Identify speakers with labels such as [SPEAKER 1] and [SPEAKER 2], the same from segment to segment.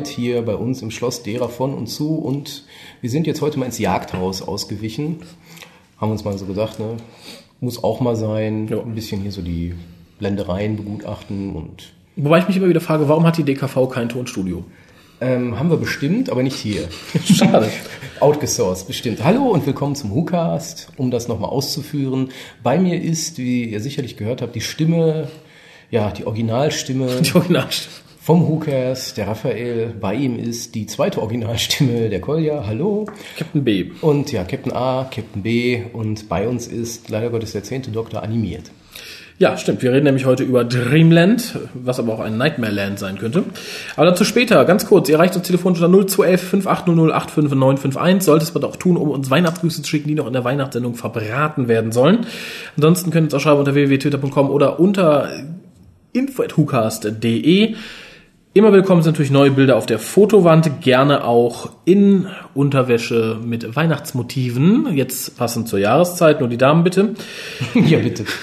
[SPEAKER 1] erneut hier bei uns im Schloss derer von und zu. Und wir sind jetzt heute mal ins Jagdhaus ausgewichen. Haben uns mal so gedacht, ne? muss auch mal sein.
[SPEAKER 2] Ja.
[SPEAKER 1] Ein bisschen hier so die Blendereien begutachten und
[SPEAKER 2] Wobei ich mich immer wieder frage, warum hat die DKV kein Tonstudio?
[SPEAKER 1] ähm, haben wir bestimmt, aber nicht hier.
[SPEAKER 2] Schade.
[SPEAKER 1] Outgesourced, bestimmt. Hallo und willkommen zum WhoCast, um das nochmal auszuführen. Bei mir ist, wie ihr sicherlich gehört habt, die Stimme, ja, die Originalstimme
[SPEAKER 2] Die Originalstimme.
[SPEAKER 1] Vom WhoCast, der Raphael. Bei ihm ist die zweite Originalstimme, der Kolja. Hallo.
[SPEAKER 2] Captain B.
[SPEAKER 1] Und ja, Captain A, Captain B und bei uns ist leider Gottes der zehnte Doktor animiert.
[SPEAKER 2] Ja, stimmt. Wir reden nämlich heute über Dreamland, was aber auch ein Nightmare Land sein könnte. Aber dazu später, ganz kurz. Ihr erreicht uns telefonisch unter 0211 5800 85951. Sollte es aber auch tun, um uns Weihnachtsgrüße zu schicken, die noch in der Weihnachtssendung verbraten werden sollen. Ansonsten könnt ihr uns auch schreiben unter www.twitter.com oder unter info.hucast.de. Immer willkommen sind natürlich neue Bilder auf der Fotowand, gerne auch in Unterwäsche mit Weihnachtsmotiven, jetzt passend zur Jahreszeit, nur die Damen bitte.
[SPEAKER 1] ja, bitte.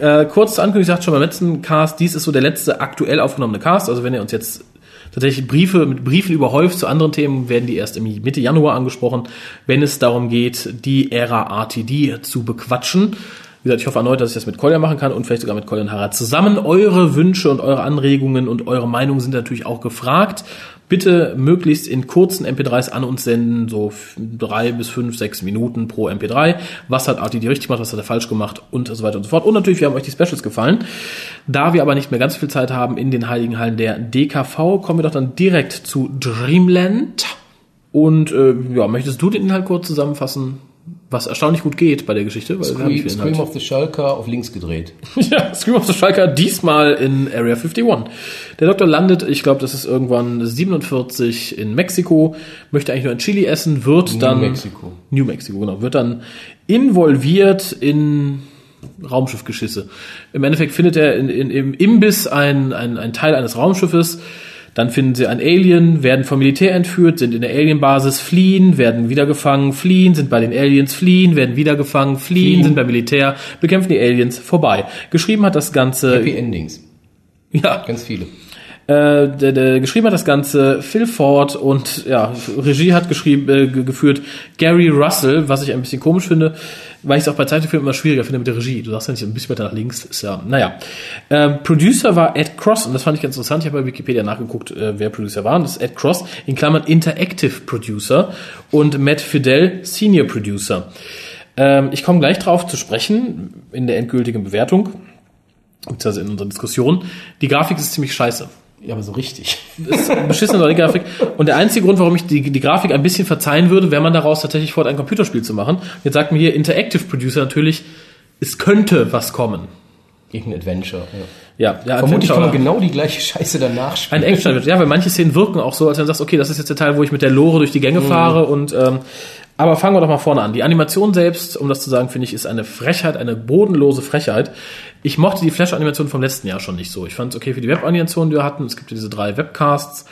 [SPEAKER 2] Äh, kurz zur Ankündigung, ich sagte schon beim letzten Cast, dies ist so der letzte aktuell aufgenommene Cast, also wenn ihr uns jetzt tatsächlich Briefe mit Briefen überhäuft zu anderen Themen, werden die erst im Mitte Januar angesprochen, wenn es darum geht, die Ära RTD zu bequatschen. Wie gesagt, ich hoffe erneut, dass ich das mit Kolja machen kann und vielleicht sogar mit Kolja und Harald zusammen. Eure Wünsche und eure Anregungen und eure Meinungen sind natürlich auch gefragt. Bitte möglichst in kurzen MP3s an uns senden, so drei bis fünf, sechs Minuten pro MP3. Was hat RTD richtig gemacht, was hat er falsch gemacht und so weiter und so fort. Und natürlich, wie haben euch die Specials gefallen. Da wir aber nicht mehr ganz viel Zeit haben in den Heiligen Hallen der DKV, kommen wir doch dann direkt zu Dreamland. Und äh, ja, möchtest du den Inhalt kurz zusammenfassen? Was erstaunlich gut geht bei der Geschichte, weil nicht
[SPEAKER 1] Scream,
[SPEAKER 2] Inhalt.
[SPEAKER 1] of the Shulker auf links gedreht.
[SPEAKER 2] Ja, Scream of the Striker diesmal in Area 51. Der Doktor landet, ich glaube, das ist irgendwann 47 in Mexiko, möchte eigentlich nur in Chili essen, wird dann
[SPEAKER 1] Mexico.
[SPEAKER 2] New Mexico, genau, wird dann involviert in Raumschiffgeschisse. Im Endeffekt findet er in, in, im Imbiss ein, ein, ein Teil eines Raumschiffes, dann finden sie ein Alien, werden vom Militär entführt, sind in der Alienbasis, fliehen, werden wieder gefangen, fliehen, sind bei den Aliens, fliehen, werden wieder gefangen, fliehen,
[SPEAKER 1] Fliehen.
[SPEAKER 2] sind beim Militär, bekämpfen die Aliens, vorbei. Geschrieben hat das Ganze,
[SPEAKER 1] Happy Endings.
[SPEAKER 2] ja,
[SPEAKER 1] Ganz viele.
[SPEAKER 2] Äh, der, der geschrieben hat das Ganze Phil Ford und ja, Regie hat geschrieben, äh, ge- geführt Gary Russell, was ich ein bisschen komisch finde, weil ich es auch bei Zeichenfilmen immer schwieriger finde mit der Regie. Du sagst ja nicht ein bisschen weiter nach links, ist ja, naja. Ähm, Producer war Ed Cross und das fand ich ganz interessant. Ich habe bei Wikipedia nachgeguckt, äh, wer Producer war. Und das ist Ed Cross, in Klammern Interactive Producer und Matt Fidel, Senior Producer. Ähm, ich komme gleich drauf zu sprechen in der endgültigen Bewertung, beziehungsweise in unserer Diskussion. Die Grafik ist ziemlich scheiße
[SPEAKER 1] Ja, aber so richtig.
[SPEAKER 2] ist beschissene neue Grafik. Und der einzige Grund, warum ich die, die Grafik ein bisschen verzeihen würde, wäre man daraus tatsächlich vor, ein Computerspiel zu machen. Jetzt sagt mir hier Interactive Producer natürlich, es könnte was kommen.
[SPEAKER 1] Irgendein Adventure. Ja.
[SPEAKER 2] Ja, ja
[SPEAKER 1] Vermutlich kann man
[SPEAKER 2] Adventure.
[SPEAKER 1] genau die gleiche Scheiße danach spielen.
[SPEAKER 2] ein Action Ja, weil manche Szenen wirken auch so, als wenn du sagst, okay, das ist jetzt der Teil, wo ich mit der Lore durch die Gänge fahre und ähm, aber fangen wir doch mal vorne an. Die Animation selbst, um das zu sagen, finde ich, ist eine Frechheit, eine bodenlose Frechheit. Ich mochte die Flash-Animation vom letzten Jahr schon nicht so. Ich fand es okay für die Web-Animation, die wir hatten. Es gibt ja diese drei Webcasts.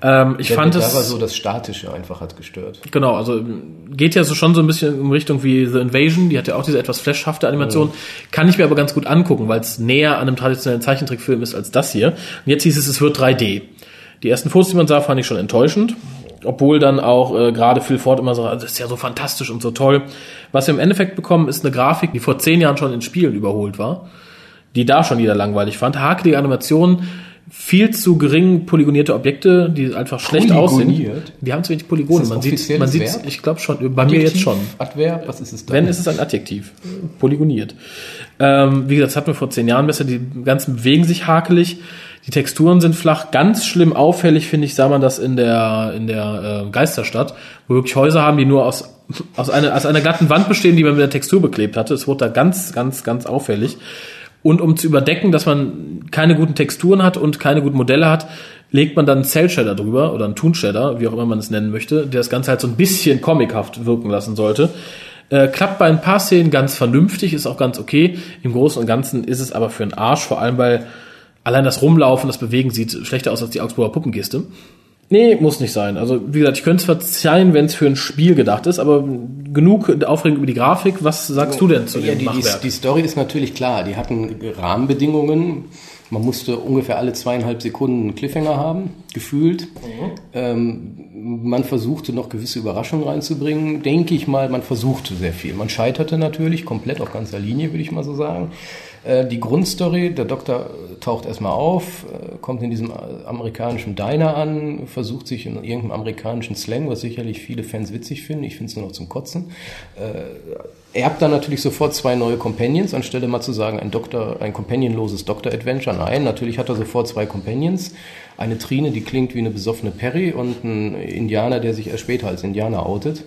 [SPEAKER 2] Ähm, ich
[SPEAKER 1] Der-
[SPEAKER 2] fand es
[SPEAKER 1] war so das Statische einfach hat gestört.
[SPEAKER 2] Genau, also geht ja so schon so ein bisschen in Richtung wie The Invasion, die hat ja auch diese etwas flashhafte Animation. Kann ich mir aber ganz gut angucken, weil es näher an einem traditionellen Zeichentrickfilm ist als das hier. Und jetzt hieß es, es wird 3D. Die ersten Fotos, die man sah, fand ich schon enttäuschend. Obwohl dann auch äh, gerade Phil Ford immer so, "Ah, das ist ja so fantastisch und so toll. Was wir im Endeffekt bekommen, ist eine Grafik, die vor zehn Jahren schon in Spielen überholt war, die da schon jeder langweilig fand. Hakelige Animationen, viel zu gering polygonierte Objekte, die einfach schlecht aussehen. Die haben zu wenig Polygone. Man sieht, man sieht, ich glaube schon, bei mir jetzt schon.
[SPEAKER 1] Adverb, was ist es dann?
[SPEAKER 2] Wenn, ist es ein Adjektiv. Polygoniert. Ähm, wie gesagt, das hatten wir vor zehn Jahren besser. Die ganzen bewegen sich hakelig. Die Texturen sind flach. Ganz schlimm auffällig, finde ich, sah man das in der, in der äh, Geisterstadt, wo wir wirklich Häuser haben, die nur aus, aus, einer, aus einer glatten Wand bestehen, die man mit der Textur beklebt hatte. Es wurde da ganz, ganz, ganz auffällig. Und um zu überdecken, dass man keine guten Texturen hat und keine guten Modelle hat, legt man dann einen Cell-Shader drüber oder einen Toon-Shader, wie auch immer man es nennen möchte, der das Ganze halt so ein bisschen comichaft wirken lassen sollte. Äh, klappt bei ein paar Szenen ganz vernünftig, ist auch ganz okay. Im Großen und Ganzen ist es aber für einen Arsch, vor allem weil allein das Rumlaufen, das Bewegen sieht schlechter aus als die Augsburger Puppengeste. Nee, muss nicht sein. Also, wie gesagt, ich könnte es verzeihen, wenn es für ein Spiel gedacht ist, aber genug Aufregung über die Grafik. Was sagst du denn zu
[SPEAKER 1] Ja,
[SPEAKER 2] dem
[SPEAKER 1] die, die,
[SPEAKER 2] Machwerk?
[SPEAKER 1] die Story ist natürlich klar. Die hatten Rahmenbedingungen Man musste ungefähr alle zweieinhalb Sekunden einen Cliffhanger haben, gefühlt. Ähm, man versuchte noch gewisse Überraschungen reinzubringen. Denke ich mal, man versuchte sehr viel. Man scheiterte natürlich komplett auf ganzer Linie, würde ich mal so sagen. Äh, die Grundstory, der Doktor taucht erstmal auf, äh, kommt in diesem äh, amerikanischen Diner an, versucht sich in irgendeinem amerikanischen Slang, was sicherlich viele Fans witzig finden, ich finde es nur noch zum Kotzen, erbt dann natürlich sofort zwei neue Companions, anstelle mal zu sagen, ein Doktor, ein companionloses Doktor-Adventure. Nein, natürlich hat er sofort zwei Companions. Eine Trine, die klingt wie eine besoffene Perry und ein Indianer, der sich erst später als Indianer outet.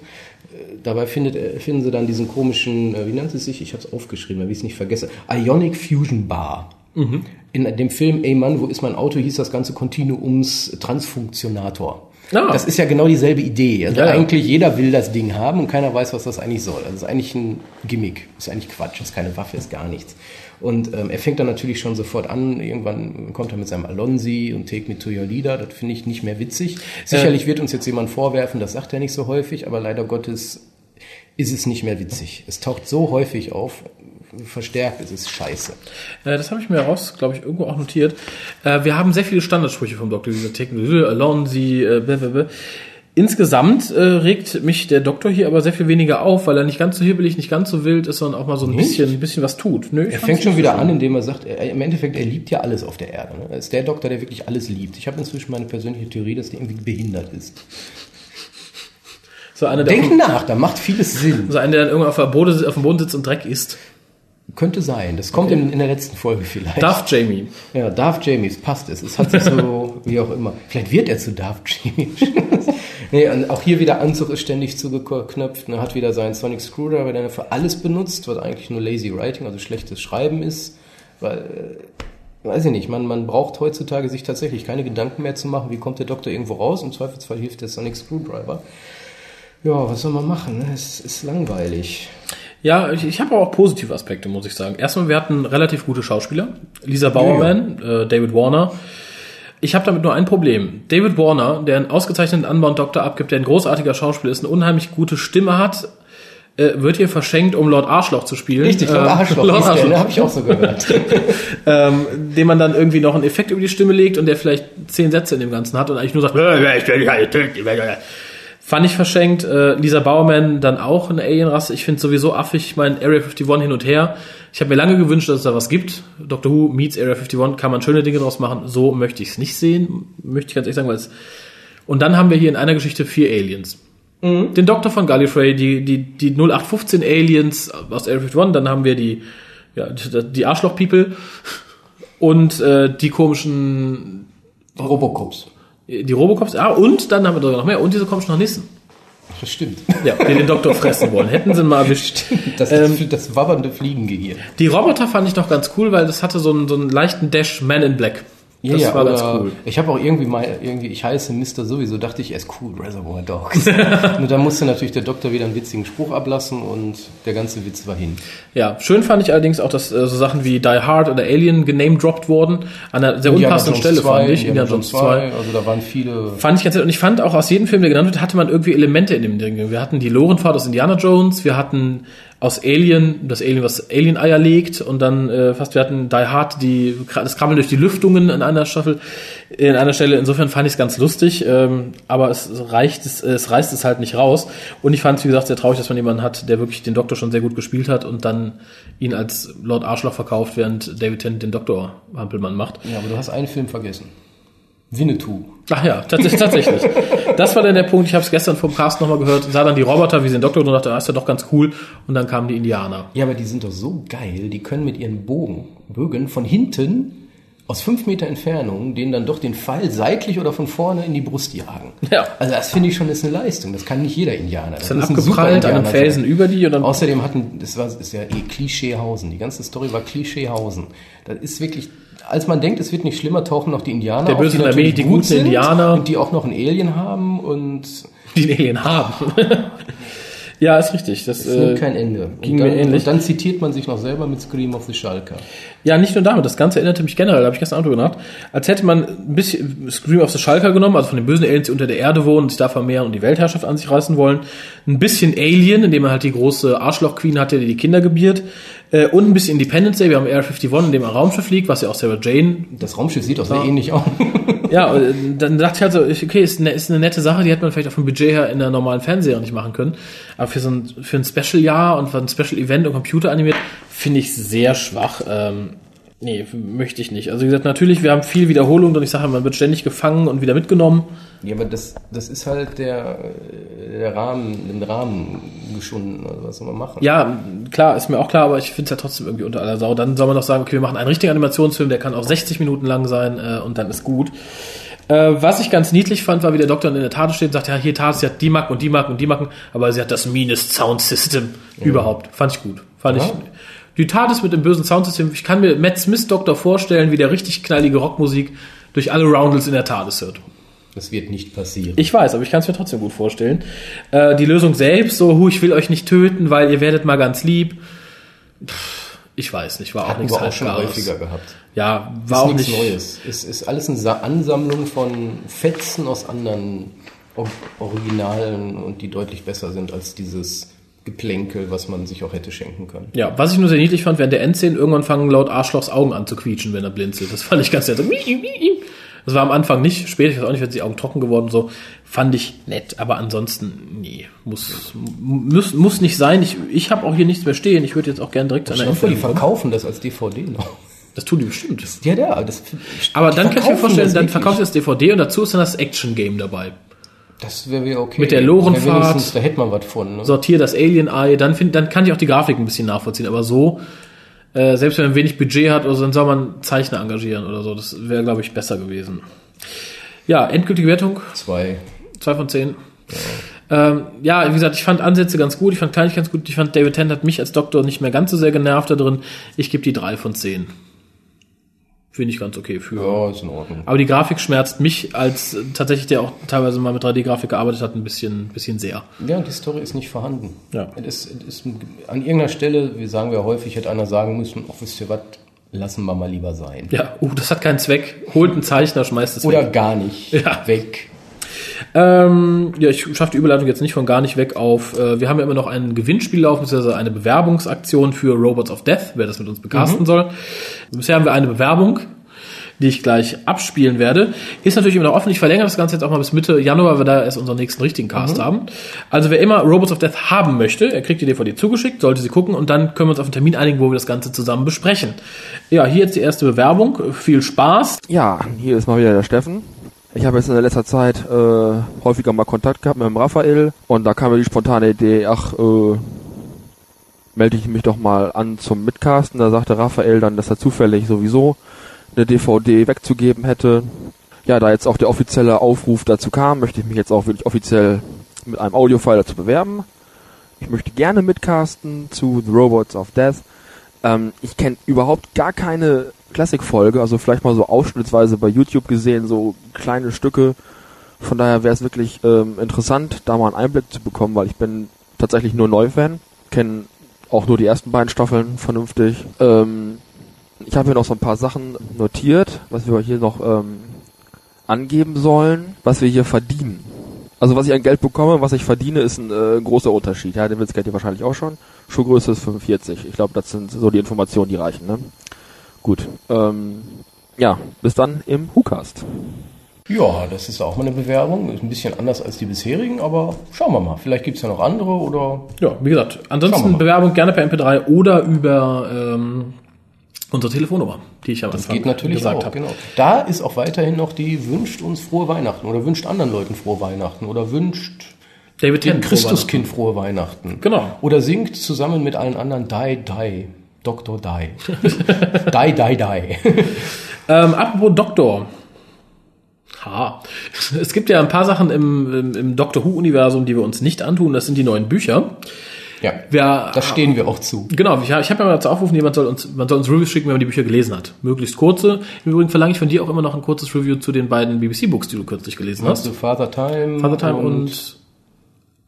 [SPEAKER 1] Dabei findet, finden sie dann diesen komischen, wie nennt es sich? Ich habe es aufgeschrieben, weil ich es nicht vergesse. Ionic Fusion Bar. Mhm. In dem Film Ey Mann, wo ist mein Auto, hieß das ganze Kontinuums Transfunktionator. Ah. Das ist ja genau dieselbe Idee. Also ja, eigentlich jeder will das Ding haben und keiner weiß, was das eigentlich soll. Also das ist eigentlich ein Gimmick. Ist eigentlich Quatsch. Das ist keine Waffe, ist gar nichts. Und ähm, er fängt dann natürlich schon sofort an. Irgendwann kommt er mit seinem Alonsi und Take Me to Your Leader. Das finde ich nicht mehr witzig. Sicherlich wird uns jetzt jemand vorwerfen, das sagt er nicht so häufig, aber leider Gottes ist es nicht mehr witzig. Es taucht so häufig auf verstärkt, es ist scheiße.
[SPEAKER 2] Äh, das habe ich mir raus, glaube ich, irgendwo auch notiert. Äh, wir haben sehr viele Standardsprüche vom Dr. Dieser Technologie, Alonsi, äh, blablabla. Insgesamt äh, regt mich der Doktor hier aber sehr viel weniger auf, weil er nicht ganz so hibbelig, nicht ganz so wild ist, sondern auch mal so ein bisschen, ein bisschen was tut.
[SPEAKER 1] Nö, er fängt schon wieder an, indem er sagt, er, im Endeffekt, er liebt ja alles auf der Erde. Ne? Er ist der Doktor, der wirklich alles liebt. Ich habe inzwischen meine persönliche Theorie, dass der irgendwie behindert ist. So einer, Denk nach, da macht vieles Sinn.
[SPEAKER 2] So einer, der dann irgendwann auf, der Boden, auf dem Boden sitzt und Dreck isst.
[SPEAKER 1] Könnte sein. Das kommt okay. in, in, der letzten Folge vielleicht.
[SPEAKER 2] Darth Jamie.
[SPEAKER 1] Ja, Darth Jamie, es passt es. Es hat sich so, wie auch immer. Vielleicht wird er zu Darth Jamie. nee, und auch hier wieder Anzug ist ständig zugeknöpft. Er hat wieder seinen Sonic Screwdriver, den er für alles benutzt, was eigentlich nur lazy writing, also schlechtes Schreiben ist. Weil, äh, weiß ich nicht, man, man braucht heutzutage sich tatsächlich keine Gedanken mehr zu machen, wie kommt der Doktor irgendwo raus. Im Zweifelsfall hilft der Sonic Screwdriver. Ja, was soll man machen? Es ist langweilig.
[SPEAKER 2] Ja, ich, ich habe auch positive Aspekte, muss ich sagen. Erstmal, wir hatten relativ gute Schauspieler. Lisa Bowerman, ja. äh, David Warner. Ich habe damit nur ein Problem. David Warner, der einen ausgezeichneten Anbau-Doktor abgibt, der ein großartiger Schauspieler ist, eine unheimlich gute Stimme hat, äh, wird hier verschenkt, um Lord Arschloch zu spielen.
[SPEAKER 1] Richtig, Lord Arschloch, äh, Lord Arschloch. habe ich auch so gehört.
[SPEAKER 2] ähm, dem man dann irgendwie noch einen Effekt über die Stimme legt und der vielleicht zehn Sätze in dem Ganzen hat und eigentlich nur sagt, Fand ich verschenkt. Äh, Lisa Bauerman dann auch eine Alienrasse. Ich finde sowieso affig. Ich meine, Area 51 hin und her. Ich habe mir lange gewünscht, dass es da was gibt. Doctor Who meets Area 51 kann man schöne Dinge draus machen. So möchte ich es nicht sehen. Möchte ich ganz ehrlich sagen, weil es. Und dann haben wir hier in einer Geschichte vier Aliens. Mhm. Den Doktor von Gallifrey, die, die, die 0815 Aliens aus Area 51, dann haben wir die, ja, die Arschloch-People und äh, die komischen
[SPEAKER 1] Robocops.
[SPEAKER 2] Die Robocops, ah, und dann haben wir sogar noch mehr, und diese komischen noch Nissen.
[SPEAKER 1] Das stimmt.
[SPEAKER 2] Ja, die den Doktor fressen wollen. Hätten sie mal erwischt.
[SPEAKER 1] Das, ähm, das wabbernde Fliegengehirn.
[SPEAKER 2] Die Roboter fand ich noch ganz cool, weil das hatte so einen, so einen leichten Dash Man in Black.
[SPEAKER 1] Ja, das ja, war ganz cool. Ich habe auch irgendwie mal, irgendwie, ich heiße Mr. sowieso, dachte ich, er ist cool, Reservoir Dogs. und dann musste natürlich der Doktor wieder einen witzigen Spruch ablassen und der ganze Witz war hin.
[SPEAKER 2] Ja, schön fand ich allerdings auch, dass äh, so Sachen wie Die Hard oder Alien genamedroppt wurden. An einer sehr unpassenden Stelle, 2, fand ich.
[SPEAKER 1] Indiana Jones 2. Also da waren viele...
[SPEAKER 2] Fand ich ganz Und ich fand auch aus jedem Film, der genannt wird, hatte man irgendwie Elemente in dem Ding. Wir hatten die Lorenfahrt aus Indiana Jones, wir hatten aus Alien, das Alien, was Alien-Eier legt und dann äh, fast, wir hatten Die Hard, die, das Krabbeln durch die Lüftungen in einer Staffel, in einer Stelle. Insofern fand ich es ganz lustig, ähm, aber es reicht, es, es reißt es halt nicht raus. Und ich fand es, wie gesagt, sehr traurig, dass man jemanden hat, der wirklich den Doktor schon sehr gut gespielt hat und dann ihn als Lord Arschloch verkauft, während David Tennant den Doktor Hampelmann macht.
[SPEAKER 1] Ja, aber du hast einen Film vergessen. Winnetou.
[SPEAKER 2] Ach ja, tatsächlich. tatsächlich. Das war dann der Punkt, ich habe es gestern vom Cast nochmal gehört, sah dann die Roboter, wie sie den Doktor und dachte, das ist ja doch ganz cool. Und dann kamen die Indianer.
[SPEAKER 1] Ja, aber die sind doch so geil, die können mit ihren Bogen, Bögen von hinten aus fünf Meter Entfernung denen dann doch den Pfeil seitlich oder von vorne in die Brust jagen. Ja. Also das finde ich schon ist eine Leistung. Das kann nicht jeder Indianer.
[SPEAKER 2] Das, das ist abgeprallt an einem Felsen über die
[SPEAKER 1] und dann Außerdem hatten, das war, ist ja eh Klischeehausen. Die ganze Story war Klischeehausen. Das ist wirklich als man denkt, es wird nicht schlimmer, tauchen noch die Indianer
[SPEAKER 2] Der böse auf, die, die guten sind Indianer.
[SPEAKER 1] Und die auch noch ein Alien haben und...
[SPEAKER 2] Die ein Alien haben. Ja, ist richtig. Das,
[SPEAKER 1] Es
[SPEAKER 2] äh,
[SPEAKER 1] nimmt kein Ende.
[SPEAKER 2] ging
[SPEAKER 1] dann,
[SPEAKER 2] mir ähnlich.
[SPEAKER 1] Und dann zitiert man sich noch selber mit Scream of the Schalker.
[SPEAKER 2] Ja, nicht nur damit. Das Ganze erinnerte mich generell, da habe ich gestern auch drüber nachgedacht, als hätte man ein bisschen Scream of the Schalker genommen, also von den bösen Aliens, die unter der Erde wohnen und sich da vermehren und die Weltherrschaft an sich reißen wollen. Ein bisschen Alien, indem man halt die große Arschloch-Queen hatte, die die Kinder gebiert. Äh, und ein bisschen Independence Day. Wir haben Air 51, in dem ein Raumschiff fliegt, was ja auch Sarah Jane
[SPEAKER 1] Das Raumschiff sieht auch sehr ähnlich aus.
[SPEAKER 2] Ja, äh, dann dachte ich halt so, okay, ist eine, ist eine nette Sache, die hätte man vielleicht auch vom Budget her in der normalen Fernseher nicht machen können. Aber für so ein, für ein Special-Jahr und für ein Special-Event und Computer animiert, finde ich sehr schwach. Ähm, nee, möchte ich nicht. Also wie gesagt, natürlich, wir haben viel Wiederholung und ich sage, man wird ständig gefangen und wieder mitgenommen.
[SPEAKER 1] Ja, aber das, das ist halt der, der Rahmen, im Rahmen geschunden. Also was soll man machen?
[SPEAKER 2] Ja, klar, ist mir auch klar, aber ich finde es ja trotzdem irgendwie unter aller Sau. Dann soll man doch sagen, okay, wir machen einen richtigen Animationsfilm, der kann auch 60 Minuten lang sein äh, und dann ist gut. Äh, was ich ganz niedlich fand, war, wie der Doktor in der Tat steht und sagt, ja, hier Tat, sie hat die Macken und die Macken und die Macken, aber sie hat das meanest Sound System überhaupt. Fand ich gut. Fand
[SPEAKER 1] Ja.
[SPEAKER 2] ich. Die Tat ist mit dem bösen Soundsystem, ich kann mir Matt Smith Doktor vorstellen, wie der richtig knallige Rockmusik durch alle Roundels in der TARDIS hört.
[SPEAKER 1] Das wird nicht passieren.
[SPEAKER 2] Ich weiß, aber ich kann es mir trotzdem gut vorstellen. Äh, die Lösung selbst, so, hu, ich will euch nicht töten, weil ihr werdet mal ganz lieb. Pff, ich weiß nicht, war auch
[SPEAKER 1] Hatten
[SPEAKER 2] nichts
[SPEAKER 1] wir auch schon
[SPEAKER 2] Halbgares.
[SPEAKER 1] häufiger gehabt.
[SPEAKER 2] Ja,
[SPEAKER 1] Ist
[SPEAKER 2] war auch
[SPEAKER 1] nichts
[SPEAKER 2] nicht.
[SPEAKER 1] Neues. Es ist alles eine Sa- Ansammlung von Fetzen aus anderen Or- Originalen und die deutlich besser sind als dieses Geplänkel, was man sich auch hätte schenken können.
[SPEAKER 2] Ja, was ich nur sehr niedlich fand, während der Endszene irgendwann fangen laut Arschlochs Augen an zu quietschen, wenn er blinzelt. Das fand ich ganz nett. So, Das war am Anfang nicht, später, ich weiß auch nicht, wenn die Augen trocken geworden so, fand ich nett, aber ansonsten, nee, muss, muss, muss nicht sein. Ich, ich habe auch hier nichts mehr stehen. Ich würde jetzt auch gerne direkt
[SPEAKER 1] Stell dir vor, die
[SPEAKER 2] kommen.
[SPEAKER 1] verkaufen das als DVD noch.
[SPEAKER 2] Das tun die bestimmt.
[SPEAKER 1] Ja, ja, das,
[SPEAKER 2] Aber dann kann ich mir vorstellen, dann verkauft ihr das DVD und dazu ist dann das Action-Game dabei.
[SPEAKER 1] Das wäre wär okay.
[SPEAKER 2] Mit der Lorenfahrt.
[SPEAKER 1] Da hätte man was von. Ne?
[SPEAKER 2] Sortier das Alien-Ei, dann, find, dann kann ich auch die Grafik ein bisschen nachvollziehen. Aber so, äh, selbst wenn man wenig Budget hat, oder so, dann soll man Zeichner engagieren oder so. Das wäre, glaube ich, besser gewesen. Ja, endgültige Wertung,
[SPEAKER 1] Zwei.
[SPEAKER 2] zwei von zehn. Ähm, ja, wie gesagt, ich fand Ansätze ganz gut, ich fand Kleinigkeit ganz gut, ich fand David Tennant hat mich als Doktor nicht mehr ganz so sehr genervt da drin. Ich gebe die drei von zehn. Finde ich ganz okay für.
[SPEAKER 1] Ja, ist in Ordnung.
[SPEAKER 2] Aber die Grafik schmerzt mich als äh, tatsächlich, der auch teilweise mal mit 3D-Grafik gearbeitet hat, ein bisschen, bisschen sehr.
[SPEAKER 1] Ja, die Story ist nicht vorhanden.
[SPEAKER 2] Ja.
[SPEAKER 1] Es ist, es an irgendeiner Stelle, wie sagen wir häufig, hätte einer sagen müssen, ach, wisst ihr was, lassen wir mal lieber sein.
[SPEAKER 2] Ja, uh, das hat keinen Zweck. Holt einen Zeichner, schmeißt es
[SPEAKER 1] Oder
[SPEAKER 2] weg.
[SPEAKER 1] gar nicht.
[SPEAKER 2] Ja.
[SPEAKER 1] Weg.
[SPEAKER 2] Ähm, ja, ich schaffe die Überleitung jetzt nicht von gar nicht weg auf. Äh, wir haben ja immer noch ein Gewinnspiel laufen, beziehungsweise eine Bewerbungsaktion für Robots of Death, wer das mit uns bekasten soll. Bisher haben wir eine Bewerbung, die ich gleich abspielen werde. Ist natürlich immer noch offen. Ich verlängere das Ganze jetzt auch mal bis Mitte Januar, weil wir da erst unseren nächsten richtigen Cast haben. Also wer immer Robots of Death haben möchte, er kriegt die DVD zugeschickt, sollte sie gucken und dann können wir uns auf einen Termin einigen, wo wir das Ganze zusammen besprechen. Ja, hier jetzt die erste Bewerbung. Viel Spaß.
[SPEAKER 3] Ja, hier ist mal wieder der Steffen. Ich habe jetzt in der letzter Zeit äh, häufiger mal Kontakt gehabt mit dem Raphael und da kam mir die spontane Idee, ach, äh, melde ich mich doch mal an zum Mitcasten. Da sagte Raphael dann, dass er zufällig sowieso eine DVD wegzugeben hätte. Ja, da jetzt auch der offizielle Aufruf dazu kam, möchte ich mich jetzt auch wirklich offiziell mit einem Audiofile dazu bewerben. Ich möchte gerne mitcasten zu The Robots of Death. Ähm, ich kenne überhaupt gar keine Classic-Folge, also vielleicht mal so ausschnittsweise bei YouTube gesehen, so kleine Stücke. Von daher wäre es wirklich ähm, interessant, da mal einen Einblick zu bekommen, weil ich bin tatsächlich nur Neufan, kenne auch nur die ersten beiden Staffeln vernünftig. Ähm, ich habe hier noch so ein paar Sachen notiert, was wir hier noch ähm, angeben sollen, was wir hier verdienen. Also was ich an Geld bekomme, was ich verdiene, ist ein äh, großer Unterschied. Ja, den Witz kennt ihr wahrscheinlich auch schon. Schuhgröße ist 45. Ich glaube, das sind so die Informationen, die reichen. Ne? Gut. Ähm, ja, bis dann im WhoCast.
[SPEAKER 1] Ja, das ist auch mal eine Bewerbung. Ist ein bisschen anders als die bisherigen, aber schauen wir mal. Vielleicht gibt's ja noch andere oder.
[SPEAKER 2] Ja, wie gesagt, ansonsten. Bewerbung gerne per MP3 oder über ähm, unsere Telefonnummer, die ich am
[SPEAKER 1] Das
[SPEAKER 2] Anfang
[SPEAKER 1] geht natürlich
[SPEAKER 2] gesagt habe.
[SPEAKER 1] genau. Da ist auch weiterhin noch die wünscht uns frohe Weihnachten oder wünscht anderen Leuten frohe Weihnachten oder wünscht
[SPEAKER 2] David
[SPEAKER 1] dem Christuskind frohe Weihnachten.
[SPEAKER 2] Genau.
[SPEAKER 1] Oder singt zusammen mit allen anderen Die, Die. Dr. Die. die, Die, Die.
[SPEAKER 2] Ähm, apropos Doktor. Ha. Es gibt ja ein paar Sachen im, im, im Doctor Who-Universum, die wir uns nicht antun. Das sind die neuen Bücher.
[SPEAKER 1] Ja,
[SPEAKER 2] Wir,
[SPEAKER 1] da stehen wir auch zu.
[SPEAKER 2] Genau, ich, ich habe ja mal dazu aufgerufen, jemand soll uns, man soll uns Reviews schicken, wenn man die Bücher gelesen hat. Möglichst kurze. Im Übrigen verlange ich von dir auch immer noch ein kurzes Review zu den beiden BBC-Books, die du kürzlich gelesen
[SPEAKER 1] Hast du Father Time?
[SPEAKER 2] Father Time und,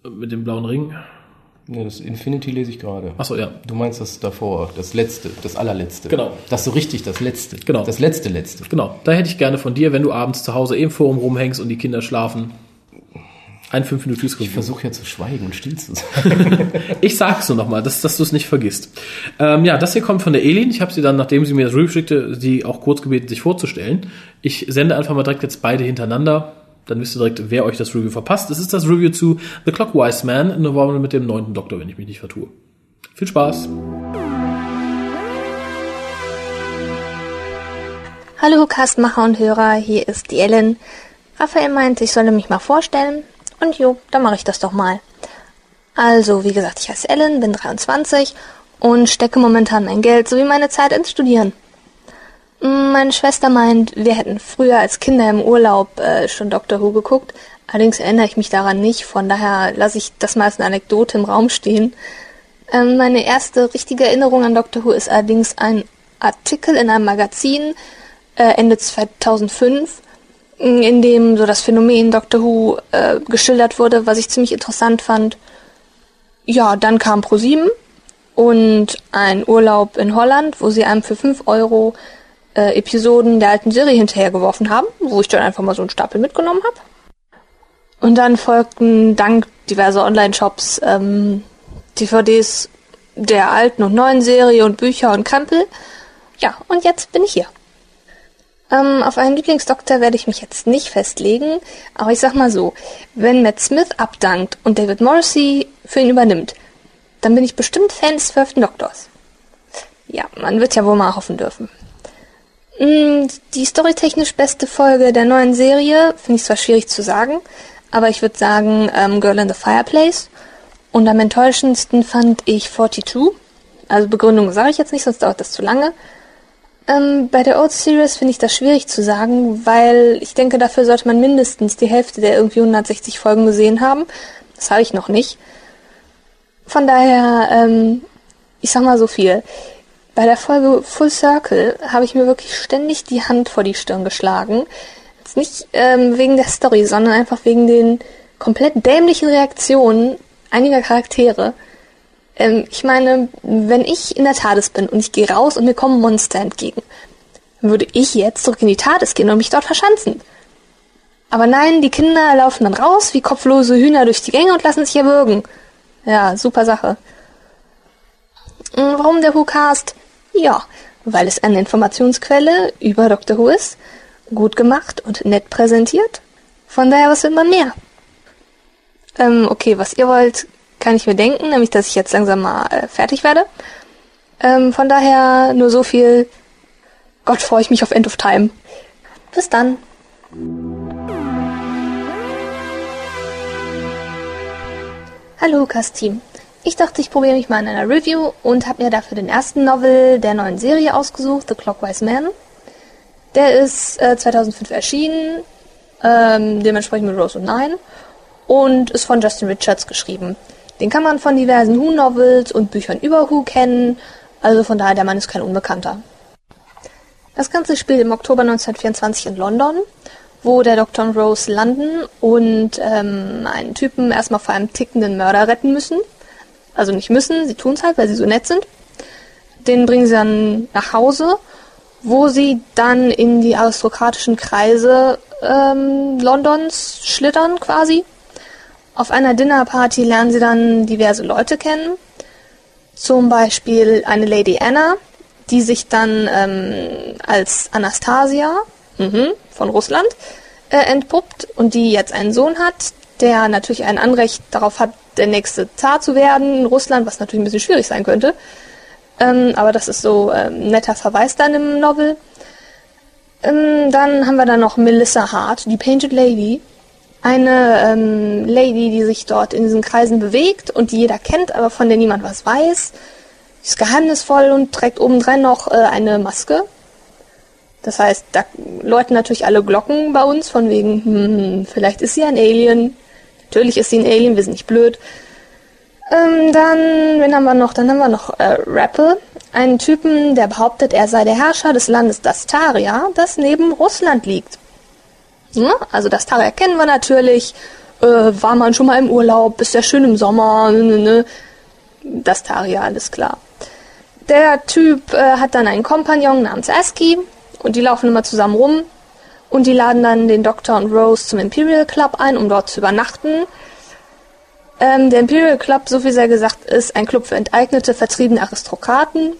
[SPEAKER 2] mit dem blauen Ring.
[SPEAKER 1] Ja, das Infinity lese ich gerade.
[SPEAKER 2] Achso, ja.
[SPEAKER 1] Du meinst das davor, das letzte, das allerletzte.
[SPEAKER 2] Genau.
[SPEAKER 1] Das so richtig, das letzte.
[SPEAKER 2] Genau.
[SPEAKER 1] Das letzte, letzte.
[SPEAKER 2] Genau. Da hätte ich gerne von dir, wenn du abends zu Hause im Forum rumhängst und die Kinder schlafen, ein 5 Minuten
[SPEAKER 1] Ich versuche ja zu schweigen und still zu sein.
[SPEAKER 2] Ich sag's nur nochmal, dass, dass du es nicht vergisst. Ähm, ja, das hier kommt von der Elin. Ich habe sie dann, nachdem sie mir das Review schickte, sie auch kurz gebeten, sich vorzustellen. Ich sende einfach mal direkt jetzt beide hintereinander. Dann wisst ihr direkt, wer euch das Review verpasst. Es ist das Review zu The Clockwise Man in November mit dem neunten Doktor, wenn ich mich nicht vertue. Viel Spaß.
[SPEAKER 4] Hallo Castmacher und Hörer, hier ist die Ellen. Raphael meinte, ich solle mich mal vorstellen. Und jo, dann mache ich das doch mal. Also, wie gesagt, ich heiße Ellen, bin 23 und stecke momentan mein Geld sowie meine Zeit ins Studieren. Meine Schwester meint, wir hätten früher als Kinder im Urlaub äh, schon Doctor Who geguckt. Allerdings erinnere ich mich daran nicht, von daher lasse ich das mal als eine Anekdote im Raum stehen. Ähm, meine erste richtige Erinnerung an Doctor Who ist allerdings ein Artikel in einem Magazin äh, Ende 2005, mh, in dem so das Phänomen Doctor Who äh, geschildert wurde, was ich ziemlich interessant fand. Ja, dann kam ProSieben und ein Urlaub in Holland, wo sie einem für 5 Euro äh, Episoden der alten Serie hinterhergeworfen haben, wo ich dann einfach mal so einen Stapel mitgenommen habe. Und dann folgten dank diverser Online-Shops ähm, DVDs der alten und neuen Serie und Bücher und Krempel. Ja, und jetzt bin ich hier. Ähm, auf einen Lieblingsdoktor werde ich mich jetzt nicht festlegen, aber ich sag mal so, wenn Matt Smith abdankt und David Morrissey für ihn übernimmt, dann bin ich bestimmt Fan des zwölften Doktors. Ja, man wird ja wohl mal hoffen dürfen. Mm, Die storytechnisch beste Folge der neuen Serie finde ich zwar schwierig zu sagen, aber ich würde sagen ähm, Girl in the Fireplace. Und am enttäuschendsten fand ich 42. Also Begründung sage ich jetzt nicht, sonst dauert das zu lange. Ähm, bei der Old Series finde ich das schwierig zu sagen, weil ich denke, dafür sollte man mindestens die Hälfte der irgendwie 160 Folgen gesehen haben. Das habe ich noch nicht. Von daher, ähm, ich sag mal so viel. Bei der Folge Full Circle habe ich mir wirklich ständig die Hand vor die Stirn geschlagen. Jetzt nicht ähm, wegen der Story, sondern einfach wegen den komplett dämlichen Reaktionen einiger Charaktere. Ähm, ich meine, wenn ich in der TARDIS bin und ich gehe raus und mir kommen Monster entgegen, würde ich jetzt zurück in die TARDIS gehen und mich dort verschanzen. Aber nein, die Kinder laufen dann raus wie kopflose Hühner durch die Gänge und lassen sich erwürgen. Ja, super Sache. Mm, Warum der Who-Cast? Ja, weil es eine Informationsquelle über Dr. Who ist, gut gemacht und nett präsentiert. Von daher, was will man mehr? Ähm, okay, was ihr wollt, kann ich mir denken, nämlich, dass ich jetzt langsam mal äh, fertig werde. Ähm, von daher nur so viel. Gott, freue ich mich auf End of Time. Bis dann. Hallo, Team. Ich dachte, ich probiere mich mal in einer Review und habe mir dafür den ersten Novel der neuen Serie ausgesucht, The Clockwise Man. Der ist äh, 2005 erschienen, ähm, dementsprechend mit Rose und Nine und ist von Justin Richards geschrieben. Den kann man von diversen Who-Novels und Büchern über Who kennen, also von daher, der Mann ist kein Unbekannter. Das Ganze spielt im Oktober 1924 in London, wo der Doktor und Rose landen und ähm, einen Typen erstmal vor einem tickenden Mörder retten müssen. Also nicht müssen, sie tun es halt, weil sie so nett sind. Den bringen sie dann nach Hause, wo sie dann in die aristokratischen Kreise ähm, Londons schlittern quasi. Auf einer Dinnerparty lernen sie dann diverse Leute kennen. Zum Beispiel eine Lady Anna, die sich dann ähm, als Anastasia mhm, von Russland äh, entpuppt und die jetzt einen Sohn hat, der natürlich ein Anrecht darauf hat, der nächste Zar zu werden in Russland, was natürlich ein bisschen schwierig sein könnte. Ähm, aber das ist so ähm, netter Verweis dann im Novel. Ähm, dann haben wir dann noch Melissa Hart, die Painted Lady. Eine ähm, Lady, die sich dort in diesen Kreisen bewegt und die jeder kennt, aber von der niemand was weiß. Sie ist geheimnisvoll und trägt obendrein noch äh, eine Maske. Das heißt, da läuten natürlich alle Glocken bei uns, von wegen, hm, vielleicht ist sie ein Alien. Natürlich ist sie ein Alien, wir sind nicht blöd. Ähm, dann, wen haben wir noch? Dann haben wir noch äh, Rappel, einen Typen, der behauptet, er sei der Herrscher des Landes Dastaria, das neben Russland liegt. Ja, also Dastaria kennen wir natürlich, äh, war man schon mal im Urlaub, ist ja schön im Sommer, ne, ne, ne. Dastaria, alles klar. Der Typ äh, hat dann einen Kompagnon namens Aski und die laufen immer zusammen rum und die laden dann den Doktor und Rose zum Imperial Club ein, um dort zu übernachten. Ähm, der Imperial Club, so viel sei gesagt, ist ein Club für enteignete, vertriebene Aristokraten.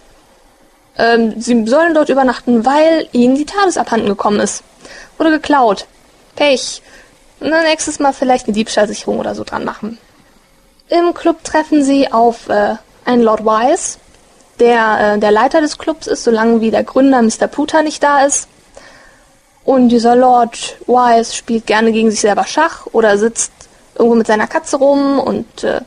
[SPEAKER 4] Ähm, sie sollen dort übernachten, weil ihnen die TARDIS abhanden gekommen ist. Wurde geklaut. Pech. Und dann nächstes Mal vielleicht eine Diebstahlsicherung oder so dran machen. Im Club treffen sie auf äh, einen Lord Wise, der äh, der Leiter des Clubs ist, solange wie der Gründer Mr. Puter nicht da ist. Und dieser Lord Wise spielt gerne gegen sich selber Schach oder sitzt irgendwo mit seiner Katze rum und äh,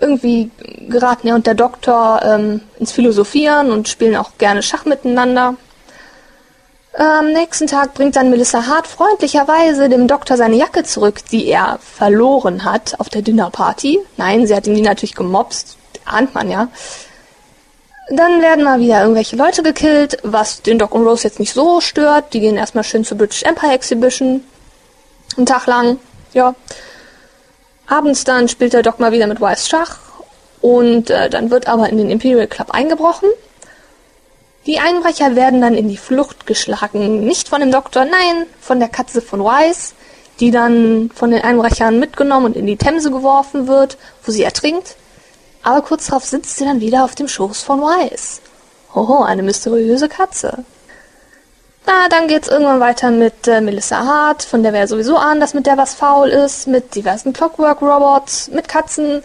[SPEAKER 4] irgendwie geraten er und der Doktor ähm, ins Philosophieren und spielen auch gerne Schach miteinander. Am nächsten Tag bringt dann Melissa Hart freundlicherweise dem Doktor seine Jacke zurück, die er verloren hat auf der Dinnerparty. Nein, sie hat ihm die natürlich gemobst, ahnt man ja. Dann werden mal wieder irgendwelche Leute gekillt, was den Doc und Rose jetzt nicht so stört. Die gehen erstmal schön zur British Empire Exhibition. Einen Tag lang, ja. Abends dann spielt der Doc mal wieder mit Wise Schach. Und äh, dann wird aber in den Imperial Club eingebrochen. Die Einbrecher werden dann in die Flucht geschlagen. Nicht von dem Doktor, nein, von der Katze von Wise, die dann von den Einbrechern mitgenommen und in die Themse geworfen wird, wo sie ertrinkt. Aber kurz darauf sitzt sie dann wieder auf dem Schoß von Wise. Hoho, eine mysteriöse Katze. Na, dann geht's irgendwann weiter mit äh, Melissa Hart, von der wir ja sowieso ahnen, dass mit der was faul ist, mit diversen Clockwork-Robots, mit Katzen,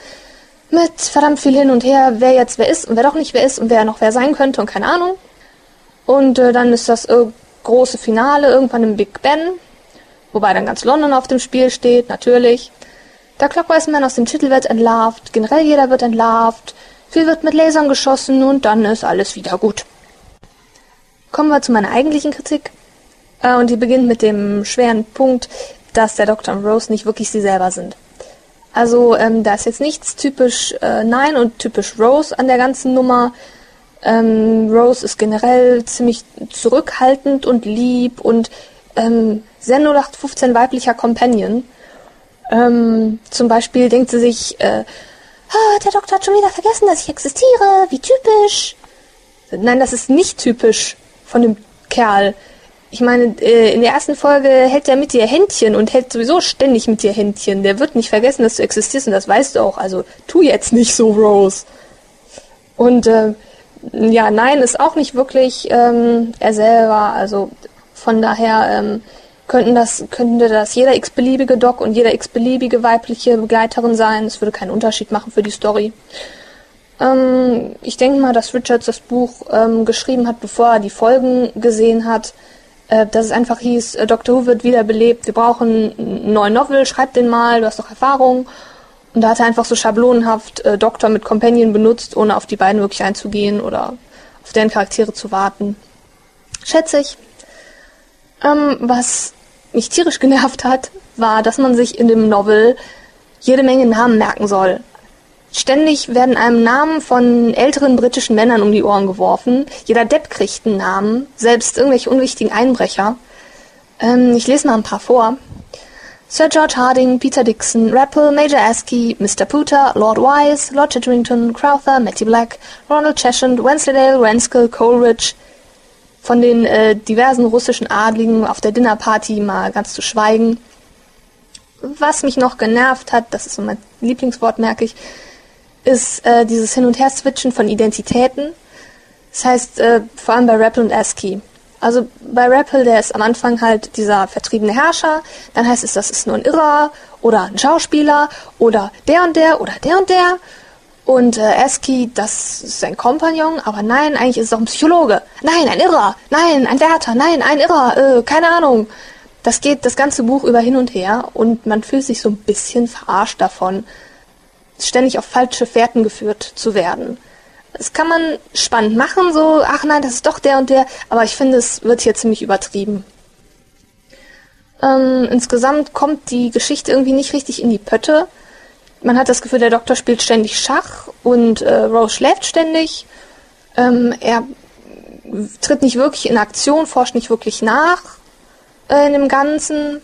[SPEAKER 4] mit verdammt viel hin und her, wer jetzt wer ist und wer doch nicht wer ist und wer noch wer sein könnte und keine Ahnung. Und äh, dann ist das äh, große Finale irgendwann im Big Ben, wobei dann ganz London auf dem Spiel steht, natürlich. Der Clockwise Man aus dem Titel wird entlarvt, generell jeder wird entlarvt, viel wird mit Lasern geschossen und dann ist alles wieder gut. Kommen wir zu meiner eigentlichen Kritik. Äh, und die beginnt mit dem schweren Punkt, dass der Doktor und Rose nicht wirklich sie selber sind. Also ähm, da ist jetzt nichts typisch äh, Nein und typisch Rose an der ganzen Nummer. Ähm, Rose ist generell ziemlich zurückhaltend und lieb und ähm, sehr 0815 weiblicher Companion. Ähm, zum Beispiel denkt sie sich, äh, ah, der Doktor hat schon wieder vergessen, dass ich existiere, wie typisch. Nein, das ist nicht typisch von dem Kerl. Ich meine, äh, in der ersten Folge hält er mit dir Händchen und hält sowieso ständig mit dir Händchen. Der wird nicht vergessen, dass du existierst und das weißt du auch. Also tu jetzt nicht so, Rose. Und äh, ja, nein, ist auch nicht wirklich ähm, er selber. Also von daher ähm, könnten das, könnte das jeder x-beliebige Doc und jeder x-beliebige weibliche Begleiterin sein. Es würde keinen Unterschied machen für die Story. Ähm, ich denke mal, dass Richards das Buch ähm, geschrieben hat, bevor er die Folgen gesehen hat. Äh, dass es einfach hieß, äh, Dr. Who wird wiederbelebt, wir brauchen einen neuen Novel, schreib den mal, du hast doch Erfahrung. Und da hat er einfach so schablonenhaft äh, Doktor mit Companion benutzt, ohne auf die beiden wirklich einzugehen oder auf deren Charaktere zu warten. Schätze ich. Ähm, was mich tierisch genervt hat, war, dass man sich in dem Novel jede Menge Namen merken soll. Ständig werden einem Namen von älteren britischen Männern um die Ohren geworfen. Jeder Depp kriegt einen Namen, selbst irgendwelche unwichtigen Einbrecher. Ähm, ich lese mal ein paar vor. Sir George Harding, Peter Dixon, Rappel, Major Askey, Mr. Pooter, Lord Wise, Lord Chitterington, Crowther, Matty Black, Ronald Cheshire, Wensleydale, Ranskill, Coleridge, von den äh, diversen russischen Adligen auf der Dinnerparty mal ganz zu schweigen. Was mich noch genervt hat, das ist so mein Lieblingswort, merke ich, ist äh, dieses Hin- und Her-Switchen von Identitäten. Das heißt, äh, vor allem bei Rappel und ASCII. Also bei Rappel, der ist am Anfang halt dieser vertriebene Herrscher, dann heißt es, das ist nur ein Irrer oder ein Schauspieler oder der und der oder der und der. Und äh, Eski, das ist sein Kompagnon, aber nein, eigentlich ist es doch ein Psychologe. Nein, ein Irrer. Nein, ein Wärter. Nein, ein Irrer. Äh, keine Ahnung. Das geht das ganze Buch über hin und her und man fühlt sich so ein bisschen verarscht davon, ständig auf falsche Fährten geführt zu werden. Das kann man spannend machen, so, ach nein, das ist doch der und der, aber ich finde, es wird hier ziemlich übertrieben. Ähm, insgesamt kommt die Geschichte irgendwie nicht richtig in die Pötte man hat das Gefühl, der Doktor spielt ständig Schach und äh, Rose schläft ständig. Ähm, er tritt nicht wirklich in Aktion, forscht nicht wirklich nach äh, in dem Ganzen.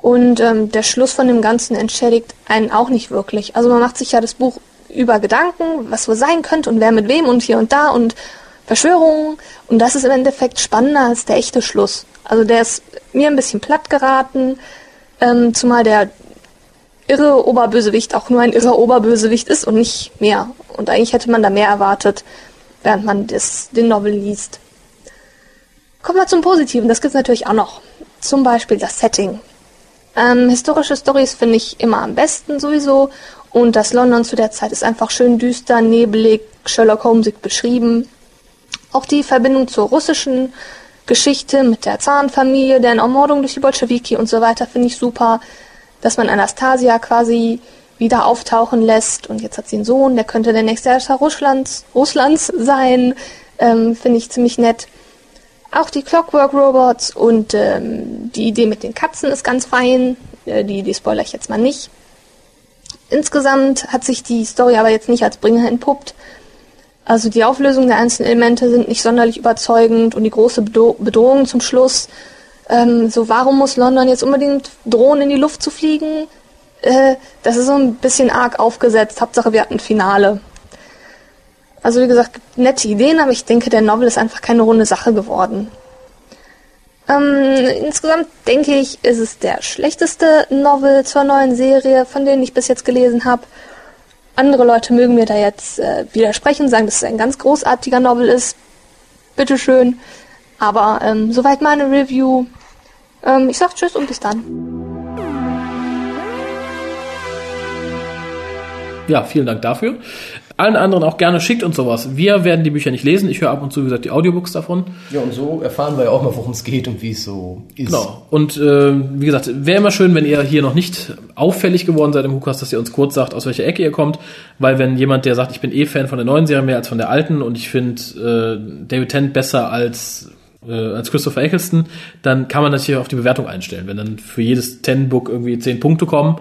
[SPEAKER 4] Und ähm, der Schluss von dem Ganzen entschädigt einen auch nicht wirklich. Also man macht sich ja das Buch über Gedanken, was wohl sein könnte und wer mit wem und hier und da und Verschwörungen. Und das ist im Endeffekt spannender als der echte Schluss. Also der ist mir ein bisschen platt geraten, ähm, zumal der irre Oberbösewicht auch nur ein irrer Oberbösewicht ist und nicht mehr. Und eigentlich hätte man da mehr erwartet, während man das, den Novel liest. Kommen wir zum Positiven, das gibt's natürlich auch noch. Zum Beispiel das Setting. Ähm, historische Stories finde ich immer am besten sowieso. Und das London zu der Zeit ist einfach schön düster, nebelig, Sherlock Holmesig beschrieben. Auch die Verbindung zur russischen Geschichte mit der Zarenfamilie, deren Ermordung durch die Bolschewiki und so weiter finde ich super. Dass man Anastasia quasi wieder auftauchen lässt und jetzt hat sie einen Sohn, der könnte der nächste Herrscher Russlands, Russlands sein, ähm, finde ich ziemlich nett. Auch die Clockwork Robots und ähm, die Idee mit den Katzen ist ganz fein. Äh, die, die spoiler ich jetzt mal nicht. Insgesamt hat sich die Story aber jetzt nicht als Bringer entpuppt. Also die Auflösung der einzelnen Elemente sind nicht sonderlich überzeugend und die große Bedro Bedrohung zum Schluss. Ähm, so, warum muss London jetzt unbedingt drohen, in die Luft zu fliegen? Äh, das ist so ein bisschen arg aufgesetzt. Hauptsache, wir hatten Finale. Also wie gesagt, nette Ideen, aber ich denke, der Novel ist einfach keine runde Sache geworden. Ähm, insgesamt denke ich, ist es der schlechteste Novel zur neuen Serie, von denen ich bis jetzt gelesen habe. Andere Leute mögen mir da jetzt äh, widersprechen, sagen, dass es ein ganz großartiger Novel ist. Bitteschön. Aber ähm, soweit meine Review. Ähm, ich sag Tschüss und bis dann.
[SPEAKER 2] Ja, vielen Dank dafür. Allen anderen auch gerne schickt uns sowas. Wir werden die Bücher nicht lesen. Ich höre ab und zu, wie gesagt, die Audiobooks davon.
[SPEAKER 1] Ja, und so erfahren wir ja auch mal, worum es geht und wie es so ist.
[SPEAKER 2] Genau. Und äh, wie gesagt, wäre immer schön, wenn ihr hier noch nicht auffällig geworden seid im Hukas, dass ihr uns kurz sagt, aus welcher Ecke ihr kommt. Weil wenn jemand, der sagt, ich bin eh Fan von der neuen Serie mehr als von der alten und ich finde äh, David Tennant besser als äh, als Christopher Eccleston, dann kann man das hier auf die Bewertung einstellen. Wenn dann für jedes Ten-Book irgendwie zehn Punkte kommen,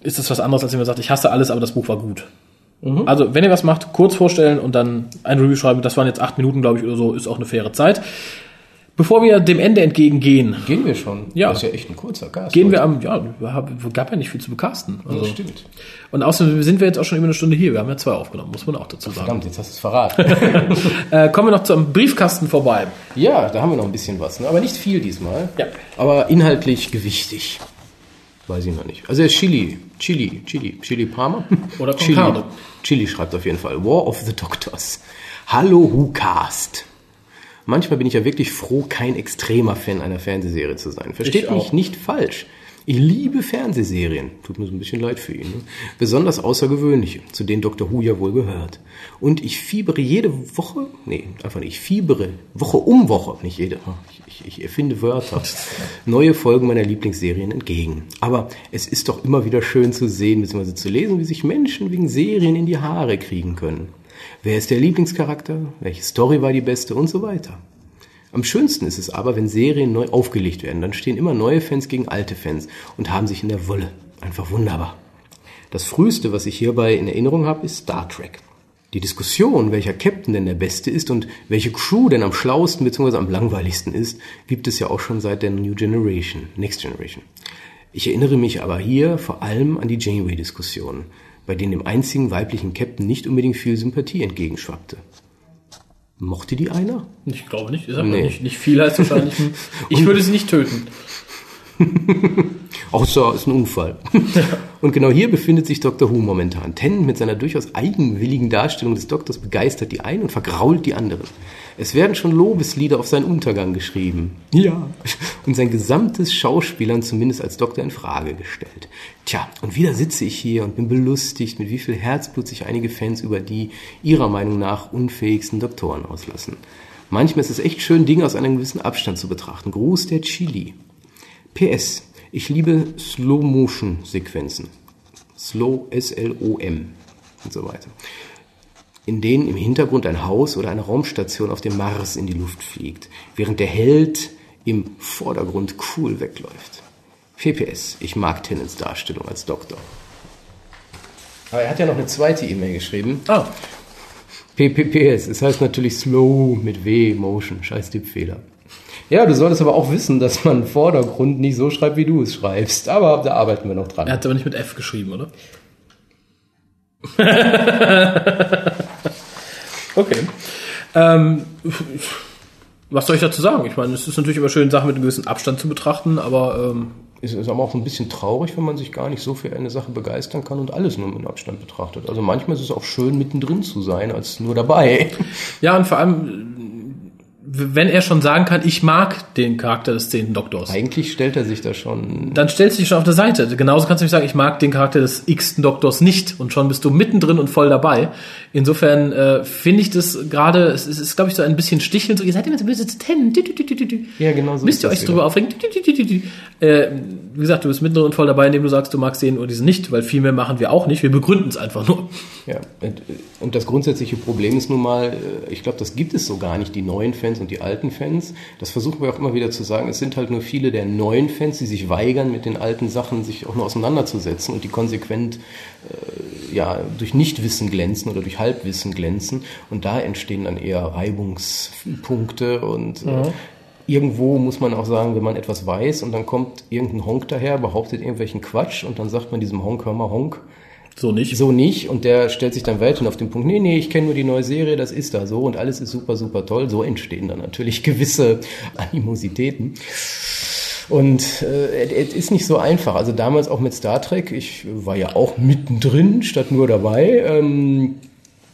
[SPEAKER 2] ist das was anderes, als wenn man sagt, ich hasse alles, aber das Buch war gut.
[SPEAKER 1] Mhm.
[SPEAKER 2] Also, wenn ihr was macht, kurz vorstellen und dann ein Review schreiben. Das waren jetzt acht Minuten, glaube ich, oder so, ist auch eine faire Zeit. Bevor wir dem Ende entgegengehen,
[SPEAKER 1] Gehen wir schon.
[SPEAKER 2] Ja.
[SPEAKER 1] Das ist ja echt ein kurzer Cast.
[SPEAKER 2] gehen wir
[SPEAKER 1] heute.
[SPEAKER 2] am, ja, wir gab ja nicht viel zu bekasten. Also.
[SPEAKER 1] stimmt.
[SPEAKER 2] Und außerdem sind wir jetzt auch schon über eine Stunde hier. Wir haben ja zwei aufgenommen, muss man auch dazu sagen.
[SPEAKER 1] Verdammt, jetzt hast du es verraten.
[SPEAKER 2] Äh, kommen wir noch zum Briefkasten vorbei.
[SPEAKER 1] ja, da haben wir noch ein bisschen was, ne? aber nicht viel diesmal.
[SPEAKER 2] Ja.
[SPEAKER 1] Aber inhaltlich gewichtig. Weiß ich noch nicht. Also Chili, Chili, Chili, Chili Palmer.
[SPEAKER 2] Oder
[SPEAKER 1] Chili. Chili schreibt auf jeden Fall. War of the Doctors. Hallo WhoCast. Manchmal bin ich ja wirklich froh, kein extremer Fan einer Fernsehserie zu sein. Versteht
[SPEAKER 2] Ich
[SPEAKER 1] mich
[SPEAKER 2] auch.
[SPEAKER 1] nicht falsch. Ich liebe Fernsehserien. Tut mir so ein bisschen leid für ihn. Ne? Besonders außergewöhnliche, zu denen Dr. Who ja wohl gehört. Und ich fiebere jede Woche, nee, einfach nicht, ich fiebere Woche um Woche, nicht jede, ich, ich, ich erfinde Wörter, neue Folgen meiner Lieblingsserien entgegen. Aber es ist doch immer wieder schön zu sehen, bzw. zu lesen, wie sich Menschen wegen Serien in die Haare kriegen können. Wer ist der Lieblingscharakter? Welche Story war die beste? Und so weiter. Am schönsten ist es aber, wenn Serien neu aufgelegt werden. Dann stehen immer neue Fans gegen alte Fans und haben sich in der Wolle. Einfach wunderbar. Das früheste, was ich hierbei in Erinnerung habe, ist Star Trek. Die Diskussion, welcher Captain denn der beste ist und welche Crew denn am schlauesten bzw. am langweiligsten ist, gibt es ja auch schon seit der New Generation, Next Generation. Ich erinnere mich aber hier vor allem an die Janeway-Diskussionen, bei denen dem einzigen weiblichen Captain nicht unbedingt viel Sympathie entgegenschwappte. Mochte die einer?
[SPEAKER 2] Ich glaube nicht. Ich sag mal
[SPEAKER 1] Nee.
[SPEAKER 2] nicht, nicht viel heißt wahrscheinlich. Ich würde sie nicht töten.
[SPEAKER 1] Außer ist ein Unfall. Und genau hier befindet sich Dr. Who momentan. Tennant mit seiner durchaus eigenwilligen Darstellung des Doktors begeistert die einen und vergrault die anderen. Es werden schon Lobeslieder auf seinen Untergang geschrieben. Ja. Und sein gesamtes Schauspielern zumindest als Doktor in Frage gestellt. Tja, und wieder sitze ich hier und bin belustigt, mit wie viel Herzblut sich einige Fans über die ihrer Meinung nach unfähigsten Doktoren auslassen. Manchmal ist es echt schön, Dinge aus einem gewissen Abstand zu betrachten. Gruß der Chili. PS. Ich liebe Slow-Motion-Sequenzen. Slow, S-L-O-M und so weiter. In denen im Hintergrund ein Haus oder eine Raumstation auf dem Mars in die Luft fliegt, während der Held im Vordergrund cool wegläuft. PPS. Ich mag Tennants Darstellung als Doktor. Aber er hat ja noch eine zweite E-Mail geschrieben.
[SPEAKER 2] Ah,
[SPEAKER 1] PPPS. Es heißt natürlich Slow mit W, Motion. Scheiß Tippfehler. Ja, du solltest aber auch wissen, dass man Vordergrund nicht so schreibt, wie du es schreibst. Aber da arbeiten wir noch dran.
[SPEAKER 2] er hat aber nicht mit F geschrieben, oder? Okay. Ähm, was soll ich dazu sagen? Ich meine, es ist natürlich immer schön, Sachen mit einem gewissen Abstand zu betrachten, aber ähm,
[SPEAKER 1] Es ist aber auch ein bisschen traurig, wenn man sich gar nicht so für eine Sache begeistern kann und alles nur mit Abstand betrachtet. Also manchmal ist es auch schön, mittendrin zu sein, als nur dabei.
[SPEAKER 2] ja, und vor allem, wenn er schon sagen kann, ich mag den Charakter des zehnten Doktors,
[SPEAKER 1] Eigentlich stellt er sich da schon.
[SPEAKER 2] dann stellst du dich schon auf der Seite. Genauso kannst du nicht sagen, ich mag den Charakter des x-ten Doktors nicht und schon bist du mittendrin und voll dabei. Insofern äh, finde ich das gerade, es ist, ist glaube ich, so ein bisschen stichelnd, so, ihr seid immer so böse zu ten.
[SPEAKER 1] Ja, genau so
[SPEAKER 2] Müsst ihr euch drüber aufregen? Äh, wie gesagt, du bist mittendrin und voll dabei, indem du sagst, du magst den oder diesen nicht, weil viel mehr machen wir auch nicht. Wir begründen es einfach nur.
[SPEAKER 1] Ja, und, und das grundsätzliche Problem ist nun mal, äh, ich glaube, das gibt es so gar nicht, die neuen Fans und die alten Fans. Das versuchen wir auch immer wieder zu sagen. Es sind halt nur viele der neuen Fans, die sich weigern, mit den alten Sachen sich auch nur auseinanderzusetzen und die konsequent äh, ja, durch Nichtwissen glänzen oder durch Halbwissen glänzen. Und da entstehen dann eher Reibungspunkte und äh, Irgendwo muss man auch sagen, wenn man etwas weiß und dann kommt irgendein Honk daher, behauptet irgendwelchen Quatsch und dann sagt man diesem Honk, hör mal Honk,
[SPEAKER 2] So nicht.
[SPEAKER 1] so nicht und der stellt sich dann weiterhin auf den Punkt, nee, nee, ich kenne nur die neue Serie, das ist da so und alles ist super, super toll. So entstehen dann natürlich gewisse Animositäten. Und äh, es ist nicht so einfach. Also damals auch mit Star Trek, ich war ja auch mittendrin statt nur dabei. Ähm,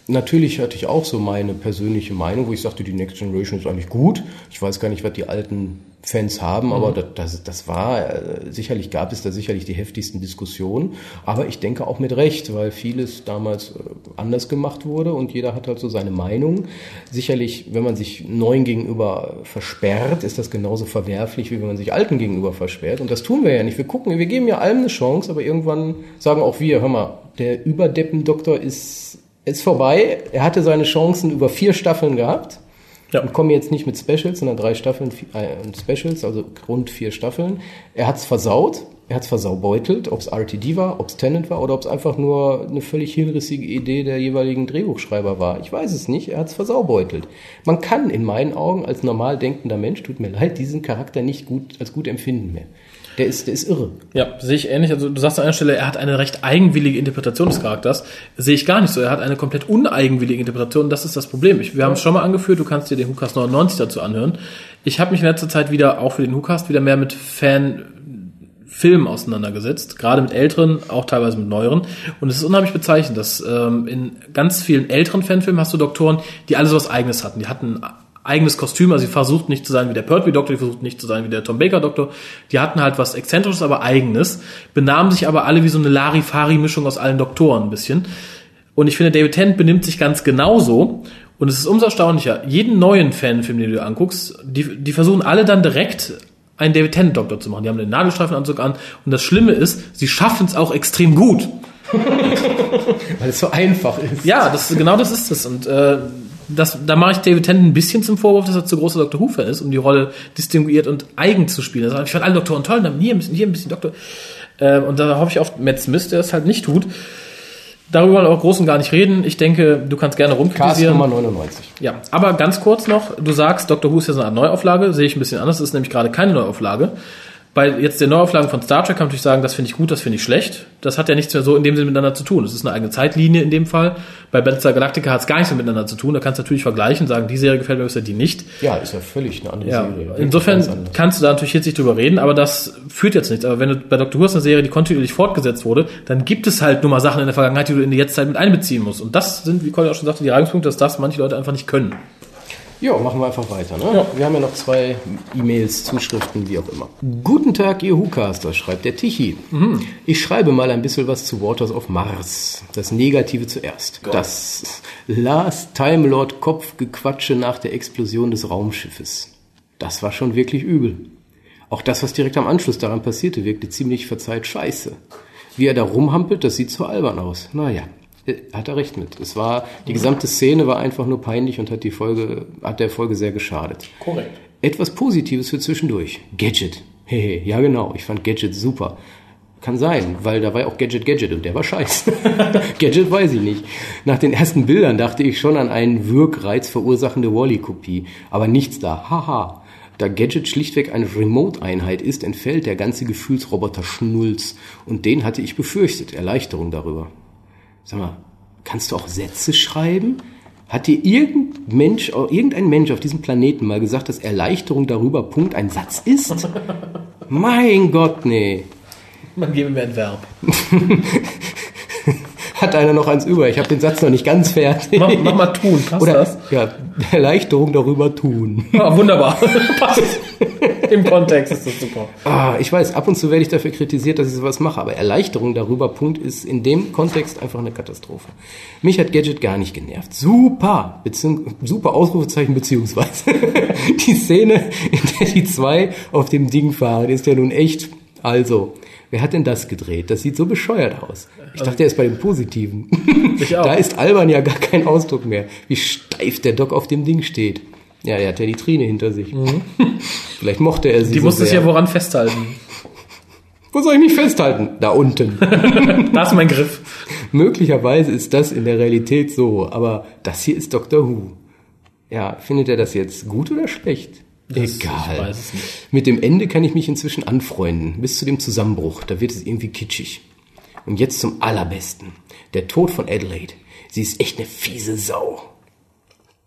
[SPEAKER 1] natürlich hatte ich auch so meine persönliche Meinung, wo ich sagte, die Next Generation ist eigentlich gut. Ich weiß gar nicht, was die alten Fans haben, aber das, das, das war, äh, sicherlich gab es da sicherlich die heftigsten Diskussionen, aber ich denke auch mit Recht, weil vieles damals äh, anders gemacht wurde und jeder hat halt so seine Meinung. Sicherlich, wenn man sich neuen gegenüber versperrt, ist das genauso verwerflich, wie wenn man sich alten gegenüber versperrt und das tun wir ja nicht. Wir gucken, wir geben ja allem eine Chance, aber irgendwann sagen auch wir, hör mal, der Überdeppen-Doktor ist, ist vorbei, er hatte seine Chancen über vier Staffeln gehabt.
[SPEAKER 2] Ja.
[SPEAKER 1] Und komme jetzt nicht mit Specials, sondern drei Staffeln äh, Specials, also rund vier Staffeln. Er hat's versaut, er hat's versaubeutelt, ob's RTD war, ob's Tennant war oder ob's einfach nur eine völlig hinrissige Idee der jeweiligen Drehbuchschreiber war. Ich weiß es nicht, er hat's versaubeutelt. Man kann in meinen Augen als normal denkender Mensch, tut mir leid, diesen Charakter nicht gut als gut empfinden mehr. Der ist, der ist irre.
[SPEAKER 2] Ja, sehe ich ähnlich. Also du sagst an einer Stelle, er hat eine recht eigenwillige Interpretation des Charakters. Sehe ich gar nicht so. Er hat eine komplett uneigenwillige Interpretation. Das ist das Problem. Ich, wir haben es schon mal angeführt. Du kannst dir den Hookast 99 dazu anhören. Ich habe mich in letzter Zeit wieder auch für den Hookast wieder mehr mit Fan Filmen auseinandergesetzt, gerade mit älteren, auch teilweise mit neueren. Und es ist unheimlich bezeichnend, dass ähm, in ganz vielen älteren Fanfilmen hast du Doktoren, die alle so was Eigenes hatten. Die hatten eigenes Kostüm, also sie versucht nicht zu sein wie der Pertwee Doktor, die versucht nicht zu sein wie der Tom Baker Doktor. Die hatten halt was Exzentrisches, aber Eigenes, benahmen sich aber alle wie so eine Larifari-Mischung aus allen Doktoren ein bisschen. Und ich finde, David Tennant benimmt sich ganz genauso. Und es ist umso erstaunlicher. Jeden neuen Fanfilm, den du dir anguckst, die, die versuchen alle dann direkt einen David Tennant Doktor zu machen. Die haben den Nadelstreifenanzug an. Und das Schlimme ist, sie schaffen es auch extrem gut.
[SPEAKER 1] Weil es so einfach ist.
[SPEAKER 2] Ja, das, genau das ist es. Und äh, das, da mache ich David Tennant ein bisschen zum Vorwurf, dass er zu großer Dr. Who-Fan ist, um die Rolle distinguiert und eigen zu spielen. Sagt, ich fand alle Doktoren toll, dann hier ein bisschen, hier ein bisschen Doktor. Ähm, und da hoffe ich auf Matt Smith, der es halt nicht tut. Darüber wollen wir auch groß und gar nicht reden. Ich denke, du kannst gerne
[SPEAKER 1] Cast
[SPEAKER 2] rumkritisieren.
[SPEAKER 1] Nummer 99.
[SPEAKER 2] Ja, aber ganz kurz noch, du sagst, Dr. Who ist ja so eine Art Neuauflage, sehe ich ein bisschen anders, das ist nämlich gerade keine Neuauflage. Bei jetzt der Neuauflagen von Star Trek kann man natürlich sagen, das finde ich gut, das finde ich schlecht. Das hat ja nichts mehr so in dem Sinne miteinander zu tun. Das ist eine eigene Zeitlinie in dem Fall. Bei Battlestar Galactica hat es gar nichts mehr miteinander zu tun. Da kannst du natürlich vergleichen, sagen, die Serie gefällt mir besser, die nicht.
[SPEAKER 1] Ja, ist ja völlig eine andere
[SPEAKER 2] Ja,
[SPEAKER 1] Serie.
[SPEAKER 2] Insofern kannst du da natürlich jetzt nicht drüber reden, aber das führt jetzt nichts. Aber wenn du bei Dr. Who hast eine Serie, die kontinuierlich fortgesetzt wurde, dann gibt es halt nur mal Sachen in der Vergangenheit, die du in die Jetztzeit mit einbeziehen musst. Und das sind, wie Colin auch schon sagte, die Reibungspunkte, dass das manche Leute einfach nicht können.
[SPEAKER 1] Ja, machen wir einfach weiter. Ne? Wir haben ja noch zwei E-Mails, Zuschriften, wie auch immer. Guten Tag, ihr Hucaster, schreibt der Tichy. Ich schreibe mal ein bisschen was zu Waters of Mars. Das Negative zuerst. Das Last Time Lord Kopfgequatsche nach der Explosion des Raumschiffes. Das war schon wirklich übel. Auch das, was direkt am Anschluss daran passierte, wirkte ziemlich verzeiht scheiße. Wie er da rumhampelt, das sieht so albern aus. Naja, hat er recht mit. Es war, die gesamte Szene war einfach nur peinlich und hat die Folge, hat der Folge sehr geschadet.
[SPEAKER 2] Korrekt.
[SPEAKER 1] Etwas Positives für zwischendurch. Gadget. Hehe, ja genau, ich fand Gadget super. Kann sein, weil da war ja auch Gadget Gadget und der war scheiße. Gadget weiß ich nicht. Nach den ersten Bildern dachte ich schon an einen Wirkreiz verursachende Wally-Kopie. Aber nichts da. Haha. Da Gadget schlichtweg eine Remote-Einheit ist, entfällt der ganze Gefühlsroboter Schnulz. Und den hatte ich befürchtet. Erleichterung darüber. Sag mal, kannst du auch Sätze schreiben? Hat dir irgendein Mensch, irgendein Mensch auf diesem Planeten mal gesagt, dass Erleichterung darüber Punkt ein Satz ist? mein Gott, nee.
[SPEAKER 2] Man gebe mir ein Verb.
[SPEAKER 1] Hat einer noch eins über? Ich habe den Satz noch nicht ganz fertig.
[SPEAKER 2] Mach, mach mal tun, passt
[SPEAKER 1] Oder,
[SPEAKER 2] das?
[SPEAKER 1] Ja, Erleichterung darüber tun.
[SPEAKER 2] Ah, wunderbar. passt. Im Kontext ist das super.
[SPEAKER 1] Ah, ich weiß, ab und zu werde ich dafür kritisiert, dass ich sowas mache, aber Erleichterung darüber, Punkt, ist in dem Kontext einfach eine Katastrophe. Mich hat Gadget gar nicht genervt. Super, beziehung, super Ausrufezeichen beziehungsweise. die Szene, in der die zwei auf dem Ding fahren, ist ja nun echt, also, wer hat denn das gedreht? Das sieht so bescheuert aus. Ich dachte, er ist bei dem Positiven.
[SPEAKER 2] Ich auch.
[SPEAKER 1] Da ist albern ja gar kein Ausdruck mehr, wie steif der Doc auf dem Ding steht. Ja, er hat ja die Trine hinter sich. Vielleicht mochte er sie
[SPEAKER 2] Die
[SPEAKER 1] so
[SPEAKER 2] musste sich ja woran festhalten.
[SPEAKER 1] Wo soll ich mich festhalten? Da unten.
[SPEAKER 2] Da ist mein Griff.
[SPEAKER 1] Möglicherweise ist das in der Realität so, aber das hier ist Doctor Who. Ja, findet er das jetzt gut oder schlecht?
[SPEAKER 2] Das-
[SPEAKER 1] Egal. Mit dem Ende kann ich mich inzwischen anfreunden, bis zu dem Zusammenbruch. Da wird es irgendwie kitschig. Und jetzt zum allerbesten. Der Tod von Adelaide. Sie ist echt eine fiese Sau.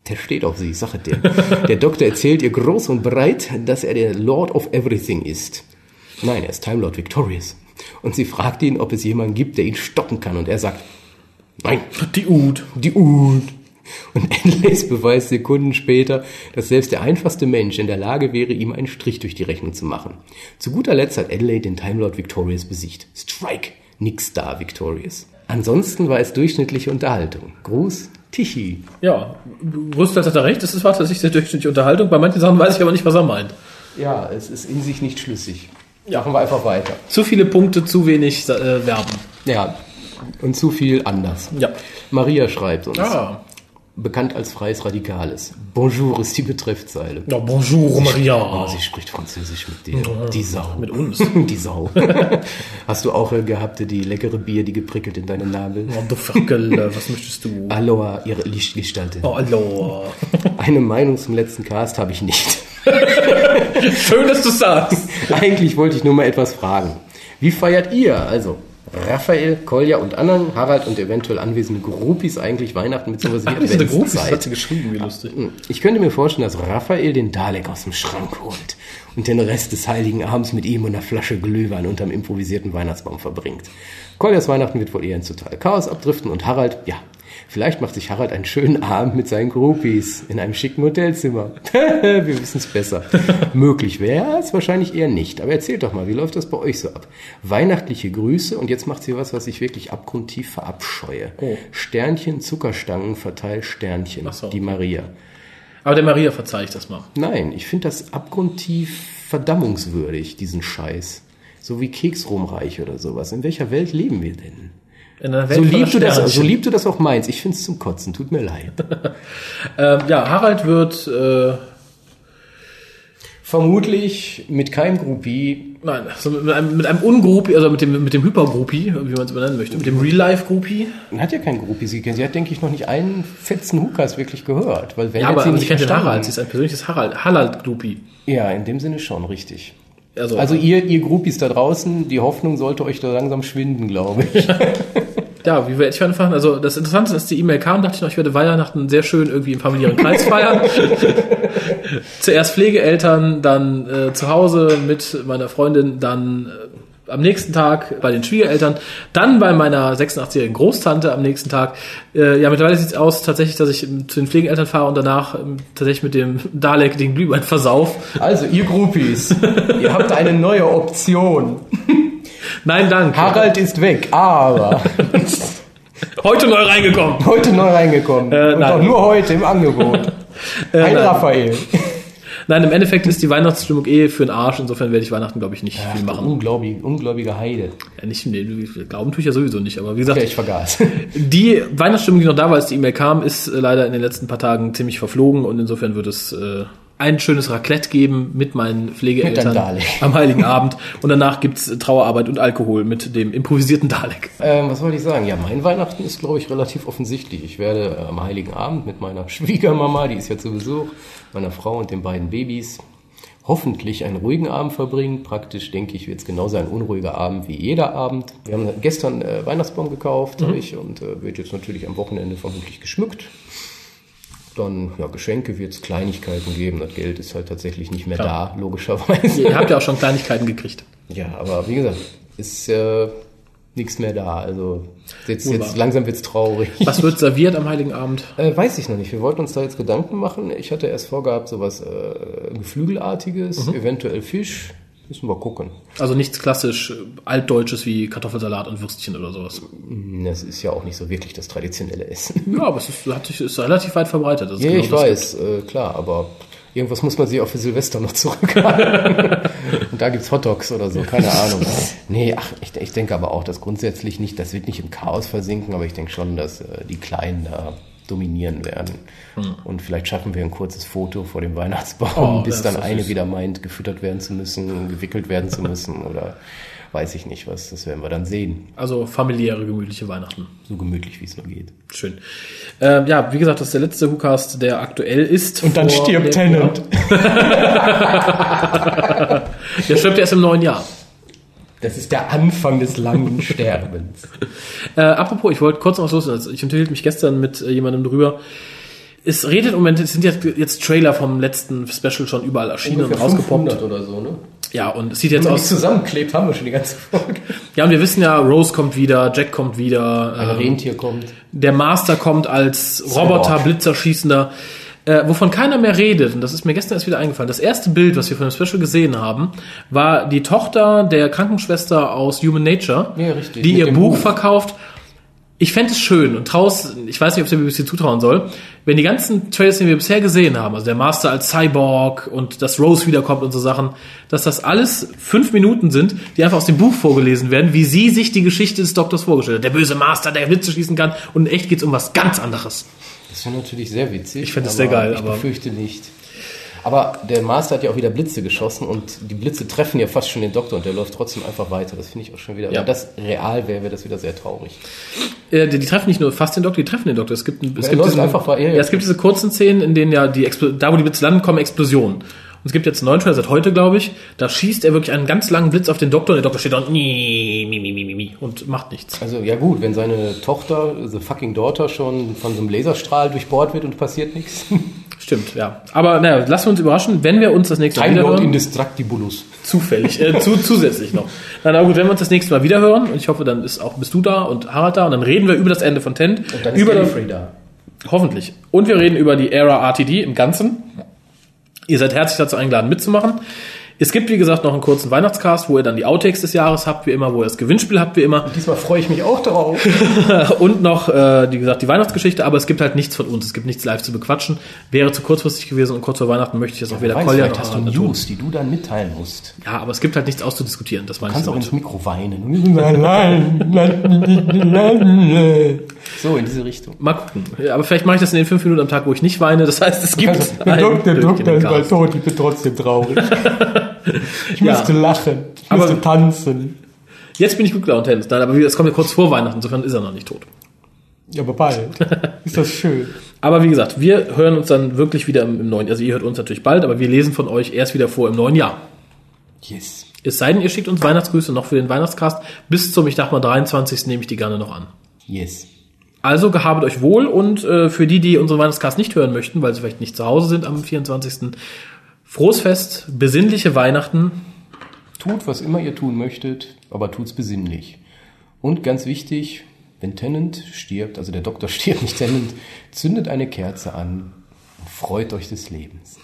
[SPEAKER 1] Der steht auf sie, sage dir. Der Doktor erzählt ihr groß und breit, dass er der Lord of Everything ist. Nein, er ist Time Lord Victorious. Und sie fragt ihn, ob es jemanden gibt, der ihn stoppen kann. Und er sagt, nein,
[SPEAKER 2] Die Ud.
[SPEAKER 1] die Ud. Und Endlace beweist Sekunden später, dass selbst der einfachste Mensch in der Lage wäre, ihm einen Strich durch die Rechnung zu machen. Zu guter Letzt hat Adelaide den Time Lord Victorious besiegt. Strike! Nix da, Victorious. Ansonsten war es durchschnittliche Unterhaltung. Gruß, Tichy.
[SPEAKER 2] Ja, größtenteils hat er recht. Ist war tatsächlich sehr durchschnittliche Unterhaltung. Bei manchen Sachen weiß ich aber nicht, was er meint.
[SPEAKER 1] Ja, es ist in sich nicht schlüssig. Machen wir einfach weiter.
[SPEAKER 2] Zu viele Punkte, zu wenig äh, Verben.
[SPEAKER 1] Ja, und zu viel anders.
[SPEAKER 2] Ja.
[SPEAKER 1] Maria schreibt uns,
[SPEAKER 2] Ah.
[SPEAKER 1] Bekannt als freies Radikales. Bonjour ist die Betreffzeile.
[SPEAKER 2] Ja, bonjour,
[SPEAKER 1] Oh,
[SPEAKER 2] Maria.
[SPEAKER 1] sie spricht Französisch mit dir. Die Sau.
[SPEAKER 2] Mit uns.
[SPEAKER 1] Die Sau. Hast du auch äh, gehabt, die leckere Bier, die geprickelt in deine Nabel?
[SPEAKER 2] Oh, du Ferkel, äh, was möchtest du?
[SPEAKER 1] Aloha, ihre Lichtgestalte.
[SPEAKER 2] Oh, hallo.
[SPEAKER 1] Eine Meinung zum letzten Cast habe ich nicht.
[SPEAKER 2] Schön, dass du sagst.
[SPEAKER 1] Eigentlich wollte ich nur mal etwas fragen. Wie feiert ihr, also Raphael, Kolja und anderen, Harald und eventuell anwesende Groupies eigentlich Weihnachten
[SPEAKER 2] diese Gruß hat
[SPEAKER 1] Adventszeit?
[SPEAKER 2] sie geschrieben, wie lustig.
[SPEAKER 1] Ich könnte mir vorstellen, dass Raphael den Dalek aus dem Schrank holt und den Rest des Heiligen Abends mit ihm und einer Flasche Glühwein unterm improvisierten Weihnachtsbaum verbringt. Koljas Weihnachten wird wohl eher ins totale Chaos abdriften und Harald, ja, vielleicht macht sich Harald einen schönen Abend mit seinen Groupies in einem schicken Hotelzimmer. Wir wissen es besser. Möglich wäre es wahrscheinlich eher nicht. Aber erzählt doch mal, wie läuft das bei euch so ab? Weihnachtliche Grüße und jetzt macht sie was, was ich wirklich abgrundtief verabscheue.
[SPEAKER 2] Oh.
[SPEAKER 1] Sternchen, Zuckerstangen, verteilt Sternchen.
[SPEAKER 2] So,
[SPEAKER 1] Die
[SPEAKER 2] okay.
[SPEAKER 1] Maria.
[SPEAKER 2] Aber der Maria verzeih ich das mal.
[SPEAKER 1] Nein, ich finde das abgrundtief verdammungswürdig, diesen Scheiß. So wie Keksrumreich oder sowas. In welcher Welt leben wir denn? So lieb, du das, so lieb du das auch meinst. Ich finde es zum Kotzen. Tut mir leid.
[SPEAKER 2] Ähm, ja, Harald wird, äh,
[SPEAKER 1] Vermutlich mit keinem Groupie.
[SPEAKER 2] nein, also mit einem, mit einem Ungroupie, also mit dem, mit dem Hypergroupie, wie man es benennen möchte, mit dem Real-Life-Groupie.
[SPEAKER 1] Hat ja kein Groupie. Sie, sie hat, denke ich, noch nicht einen fetzen Hukas wirklich gehört. Weil wenn
[SPEAKER 2] Ja, aber,
[SPEAKER 1] sie
[SPEAKER 2] aber sie
[SPEAKER 1] nicht
[SPEAKER 2] kennt den. Harald, sie ist ein persönliches Harald, Harald-Groupie.
[SPEAKER 1] Ja, in dem Sinne schon, richtig.
[SPEAKER 2] Also,
[SPEAKER 1] Also ihr, ihr Groupies da draußen, die Hoffnung sollte euch da langsam schwinden, glaube ich.
[SPEAKER 2] ja, wie werde ich anfangen? Also, das Interessante ist, die E-Mail kam, dachte ich noch, ich werde Weihnachten sehr schön irgendwie im familiären Kreis feiern. Zuerst Pflegeeltern, dann äh, zu Hause mit meiner Freundin, dann äh, am nächsten Tag bei den Schwiegereltern, dann bei meiner 86-jährigen Großtante am nächsten Tag. Äh, ja, mittlerweile sieht es aus tatsächlich, dass ich ähm, zu den Pflegeeltern fahre und danach ähm, tatsächlich mit dem Dalek den Glühwein versauf.
[SPEAKER 1] Also, ihr Groupies, ihr habt eine neue Option.
[SPEAKER 2] Nein, danke.
[SPEAKER 1] Harald ist weg, aber
[SPEAKER 2] Heute neu reingekommen.
[SPEAKER 1] heute neu reingekommen.
[SPEAKER 2] Äh,
[SPEAKER 1] Und
[SPEAKER 2] nein.
[SPEAKER 1] auch nur heute im Angebot. Ein
[SPEAKER 2] nein.
[SPEAKER 1] Raphael.
[SPEAKER 2] Nein, im Endeffekt ist die Weihnachtsstimmung eh für den Arsch. Insofern werde ich Weihnachten, glaube ich, nicht viel machen.
[SPEAKER 1] Unglaublich, ungläubige Heide.
[SPEAKER 2] Ja, nicht, nee, glauben tue ich ja sowieso nicht. Aber wie gesagt,
[SPEAKER 1] Ja, ich vergaß.
[SPEAKER 2] die Weihnachtsstimmung, die noch da war, als die E-Mail kam, ist äh, leider in den letzten paar Tagen ziemlich verflogen. Und insofern wird es äh, ein schönes Raclette geben mit meinen Pflegeeltern
[SPEAKER 1] Mit
[SPEAKER 2] am Heiligen Abend. Und danach gibt's Trauerarbeit und Alkohol mit dem improvisierten Dalek.
[SPEAKER 1] Ähm, was wollte ich sagen? Ja, mein Weihnachten ist, glaube ich, relativ offensichtlich. Ich werde äh, am Heiligen Abend mit meiner Schwiegermama, die ist ja zu Besuch, meiner Frau und den beiden Babys hoffentlich einen ruhigen Abend verbringen. Praktisch, denke ich, wird es genauso ein unruhiger Abend wie jeder Abend. Wir haben gestern äh, Weihnachtsbaum gekauft, mhm. ich, und äh, wird jetzt natürlich am Wochenende vermutlich geschmückt. Dann, ja, Geschenke wird es Kleinigkeiten geben. Das Geld ist halt tatsächlich nicht mehr Klar. da, logischerweise.
[SPEAKER 2] Ihr habt ja auch schon Kleinigkeiten gekriegt.
[SPEAKER 1] Ja, aber wie gesagt, ist äh, nichts mehr da. Also jetzt, jetzt langsam wird's traurig.
[SPEAKER 2] Was wird serviert am Heiligen Abend?
[SPEAKER 1] Äh, weiß ich noch nicht. Wir wollten uns da jetzt Gedanken machen. Ich hatte erst vorgehabt, sowas äh, Geflügelartiges, mhm. eventuell Fisch. Müssen wir gucken.
[SPEAKER 2] Also nichts klassisch äh, altdeutsches wie Kartoffelsalat und Würstchen oder sowas.
[SPEAKER 1] Mm, das ist ja auch nicht so wirklich das traditionelle Essen.
[SPEAKER 2] Ja, aber es ist, hat ist relativ weit verbreitet.
[SPEAKER 1] ja, genau ich weiß, äh, klar, aber irgendwas muss man sich auch für Silvester noch zurückhalten. und da gibt's Hotdogs oder so, keine Ahnung. Nee, ach, ich, ich denke aber auch, dass grundsätzlich nicht, das wird nicht im Chaos versinken, aber ich denke schon, dass äh, die Kleinen da dominieren werden. Hm. Und vielleicht schaffen wir ein kurzes Foto vor dem Weihnachtsbaum, oh, bis dann eine süß. wieder meint, gefüttert werden zu müssen, gewickelt werden zu müssen oder weiß ich nicht was. Das werden wir dann sehen.
[SPEAKER 2] Also familiäre, gemütliche Weihnachten.
[SPEAKER 1] So gemütlich, wie es nur geht.
[SPEAKER 2] Schön. Ähm, ja, wie gesagt, das ist der letzte WhoCast, der aktuell ist.
[SPEAKER 1] Und dann stirbt Tennant.
[SPEAKER 2] der stirbt erst im neuen Jahr.
[SPEAKER 1] Das ist der Anfang des langen Sterbens.
[SPEAKER 2] äh, apropos, ich wollte kurz noch was los. Ich unterhielt mich gestern mit äh, jemandem drüber. Es redet im Moment, es sind jetzt, jetzt Trailer vom letzten Special schon überall erschienen
[SPEAKER 1] und rausgepoppt. oder so, ne?
[SPEAKER 2] Ja, und es sieht jetzt Wenn aus.
[SPEAKER 1] zusammenklebt, haben wir schon die ganze Folge.
[SPEAKER 2] Ja, und wir wissen ja, Rose kommt wieder, Jack kommt wieder.
[SPEAKER 1] Ein ähm, Rentier kommt.
[SPEAKER 2] Der Master kommt als Roboter, Blitzerschießender. Äh, wovon keiner mehr redet, und das ist mir gestern erst wieder eingefallen. Das erste Bild, was wir von dem Special gesehen haben, war die Tochter der Krankenschwester aus Human Nature,
[SPEAKER 1] ja,
[SPEAKER 2] die ihr Buch, Buch verkauft ich fände es schön und traus, ich weiß nicht, ob es der BBC zutrauen soll, wenn die ganzen Trailers, die wir bisher gesehen haben, also der Master als Cyborg und dass Rose wiederkommt und so Sachen, dass das alles fünf Minuten sind, die einfach aus dem Buch vorgelesen werden, wie sie sich die Geschichte des Doktors vorgestellt hat. Der böse Master, der Blitze schießen kann und in echt geht's um was ganz anderes.
[SPEAKER 1] Das wäre natürlich sehr witzig.
[SPEAKER 2] Ich finde es sehr geil,
[SPEAKER 1] ich aber. Ich befürchte nicht. Aber der Master hat ja auch wieder Blitze geschossen und die Blitze treffen ja fast schon den Doktor und der läuft trotzdem einfach weiter. Das finde ich auch schon wieder. Ja. Wenn das real wäre, wäre das wieder sehr traurig.
[SPEAKER 2] Äh, die, die, treffen nicht nur fast den Doktor, die treffen den Doktor. Es gibt, es gibt
[SPEAKER 1] diesen, einfach
[SPEAKER 2] war, ja, ja, es gibt diese kurzen Szenen, in denen ja die da wo die Blitze landen, kommen Explosionen. Und es gibt jetzt einen neuen Trailer seit heute, glaube ich. Da schießt er wirklich einen ganz langen Blitz auf den Doktor und der Doktor steht da und, mi, mi, mi, mi, mi, und macht nichts.
[SPEAKER 1] Also ja gut, wenn seine Tochter, the fucking Daughter, schon von so einem Laserstrahl durchbohrt wird und passiert nichts.
[SPEAKER 2] Stimmt, ja. Aber naja, lassen wir uns überraschen, wenn wir uns das nächste
[SPEAKER 1] Mal wieder hören. Indestructibulus.
[SPEAKER 2] Zufällig, äh, zu, zusätzlich noch. Na, na gut, wenn wir uns das nächste Mal wieder hören, und ich hoffe, dann ist auch bist du da und Harald da, und dann reden wir über das Ende von Tent.
[SPEAKER 1] Und dann ist
[SPEAKER 2] über
[SPEAKER 1] Gallifrey da.
[SPEAKER 2] Hoffentlich. Und wir reden über die Era RTD im Ganzen. Ihr seid herzlich dazu eingeladen mitzumachen. Es gibt, wie gesagt, noch einen kurzen Weihnachtscast, wo ihr dann die Outtakes des Jahres habt, wie immer, wo ihr das Gewinnspiel habt, wie immer.
[SPEAKER 1] Und diesmal freue ich mich auch drauf.
[SPEAKER 2] und noch, äh, wie gesagt, die Weihnachtsgeschichte, aber es gibt halt nichts von uns. Es gibt nichts live zu bequatschen. Wäre zu kurzfristig gewesen und kurz vor Weihnachten möchte ich das auch wieder
[SPEAKER 1] weißt, Kolja hast du News, die du dann mitteilen musst.
[SPEAKER 2] Ja, aber es gibt halt nichts auszudiskutieren. Das
[SPEAKER 1] du kannst auch ins Mikro weinen. so, in diese Richtung.
[SPEAKER 2] Mal gucken. Aber vielleicht mache ich das in den fünf Minuten am Tag, wo ich nicht weine. Das heißt, es gibt.
[SPEAKER 1] Der, Doktor, der Doktor ist bald tot, ich bin trotzdem traurig. Ich müsste ja. lachen. Ich aber müsste tanzen.
[SPEAKER 2] Jetzt bin ich gut gelaunt, Tennis. Nein, aber es kommt ja kurz vor Weihnachten, insofern ist er noch nicht tot.
[SPEAKER 1] Ja, aber bald. ist das schön.
[SPEAKER 2] Aber wie gesagt, wir hören uns dann wirklich wieder im, im neuen, also ihr hört uns natürlich bald, aber wir lesen von euch erst wieder vor im neuen Jahr.
[SPEAKER 1] Yes.
[SPEAKER 2] Es sei denn, ihr schickt uns Weihnachtsgrüße noch für den Weihnachtscast. Bis zum, ich dachte mal, 23. nehme ich die gerne noch an.
[SPEAKER 1] Yes.
[SPEAKER 2] Also gehabet euch wohl und äh, für die, die unseren Weihnachtscast nicht hören möchten, weil sie vielleicht nicht zu Hause sind am 24. Frohes Fest, besinnliche Weihnachten.
[SPEAKER 1] Tut, was immer ihr tun möchtet, aber tut's besinnlich. Und ganz wichtig, wenn Tennant stirbt, also der Doktor stirbt, nicht Tennant, zündet eine Kerze an und freut euch des Lebens.